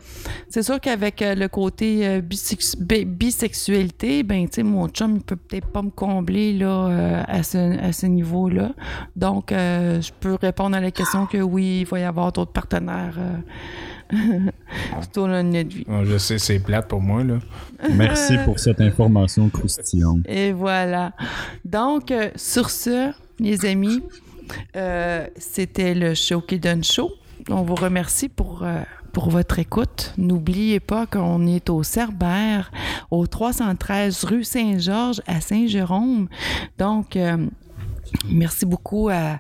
c'est sûr qu'avec euh, le côté euh, bisex- bi- bisexualité, ben, tu sais, mon chum, il peut peut-être pas me combler là, euh, à ce, à ce niveau-là. Donc, euh, je peux répondre à la question que oui, il va y avoir d'autres partenaires euh, tout au long de notre vie. Bon, je sais, c'est plate pour moi, là. Merci pour cette information croustillante. Et voilà. Donc, euh, sur ce, les amis, euh, c'était le show qui donne chaud. On vous remercie pour, euh, pour votre écoute. N'oubliez pas qu'on est au Cerbère, au 313 rue Saint-Georges à Saint-Jérôme. Donc, euh, Merci beaucoup à,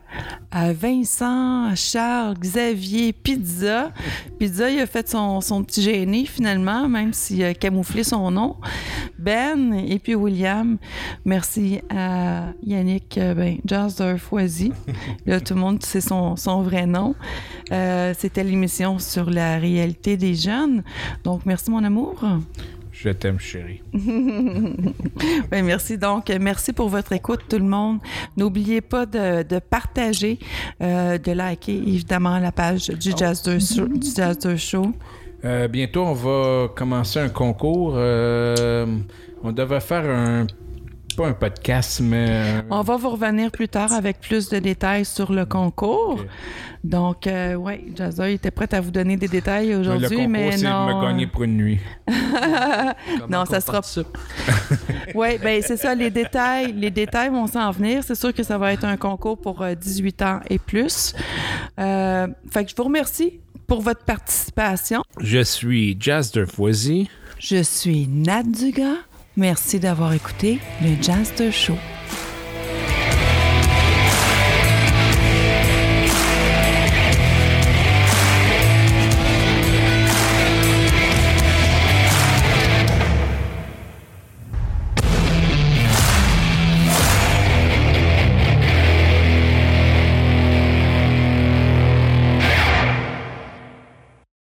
à Vincent, Charles, Xavier, Pizza. Pizza, il a fait son, son petit gêné finalement, même s'il a camouflé son nom. Ben et puis William. Merci à Yannick euh, ben, Foisy. Là, tout le monde sait son, son vrai nom. Euh, C'était l'émission sur la réalité des jeunes. Donc, merci mon amour. Je t'aime, chérie. Ben, merci donc. Merci pour votre écoute, tout le monde. N'oubliez pas de, de partager, euh, de liker évidemment la page du Jazz 2 Show. Du Jazz 2 Show. Euh, bientôt, on va commencer un concours. Euh, on devrait faire un. Pas un podcast, mais. un- On va vous revenir plus tard avec plus de détails sur le concours. Donc, euh, ouais, Jazza était prête à vous donner des détails le aujourd'hui, concours, mais c'est de non. me gagner pour une nuit. non, ça sera. Oui, ben c'est ça, les détails, les détails vont s'en venir. C'est sûr que ça va être un concours pour euh, 18 ans et plus. Euh, fait que je vous remercie pour votre participation. Je suis Jazz de Foisy. Je suis Nat Dugas. Merci d'avoir écouté le Jazz de Show.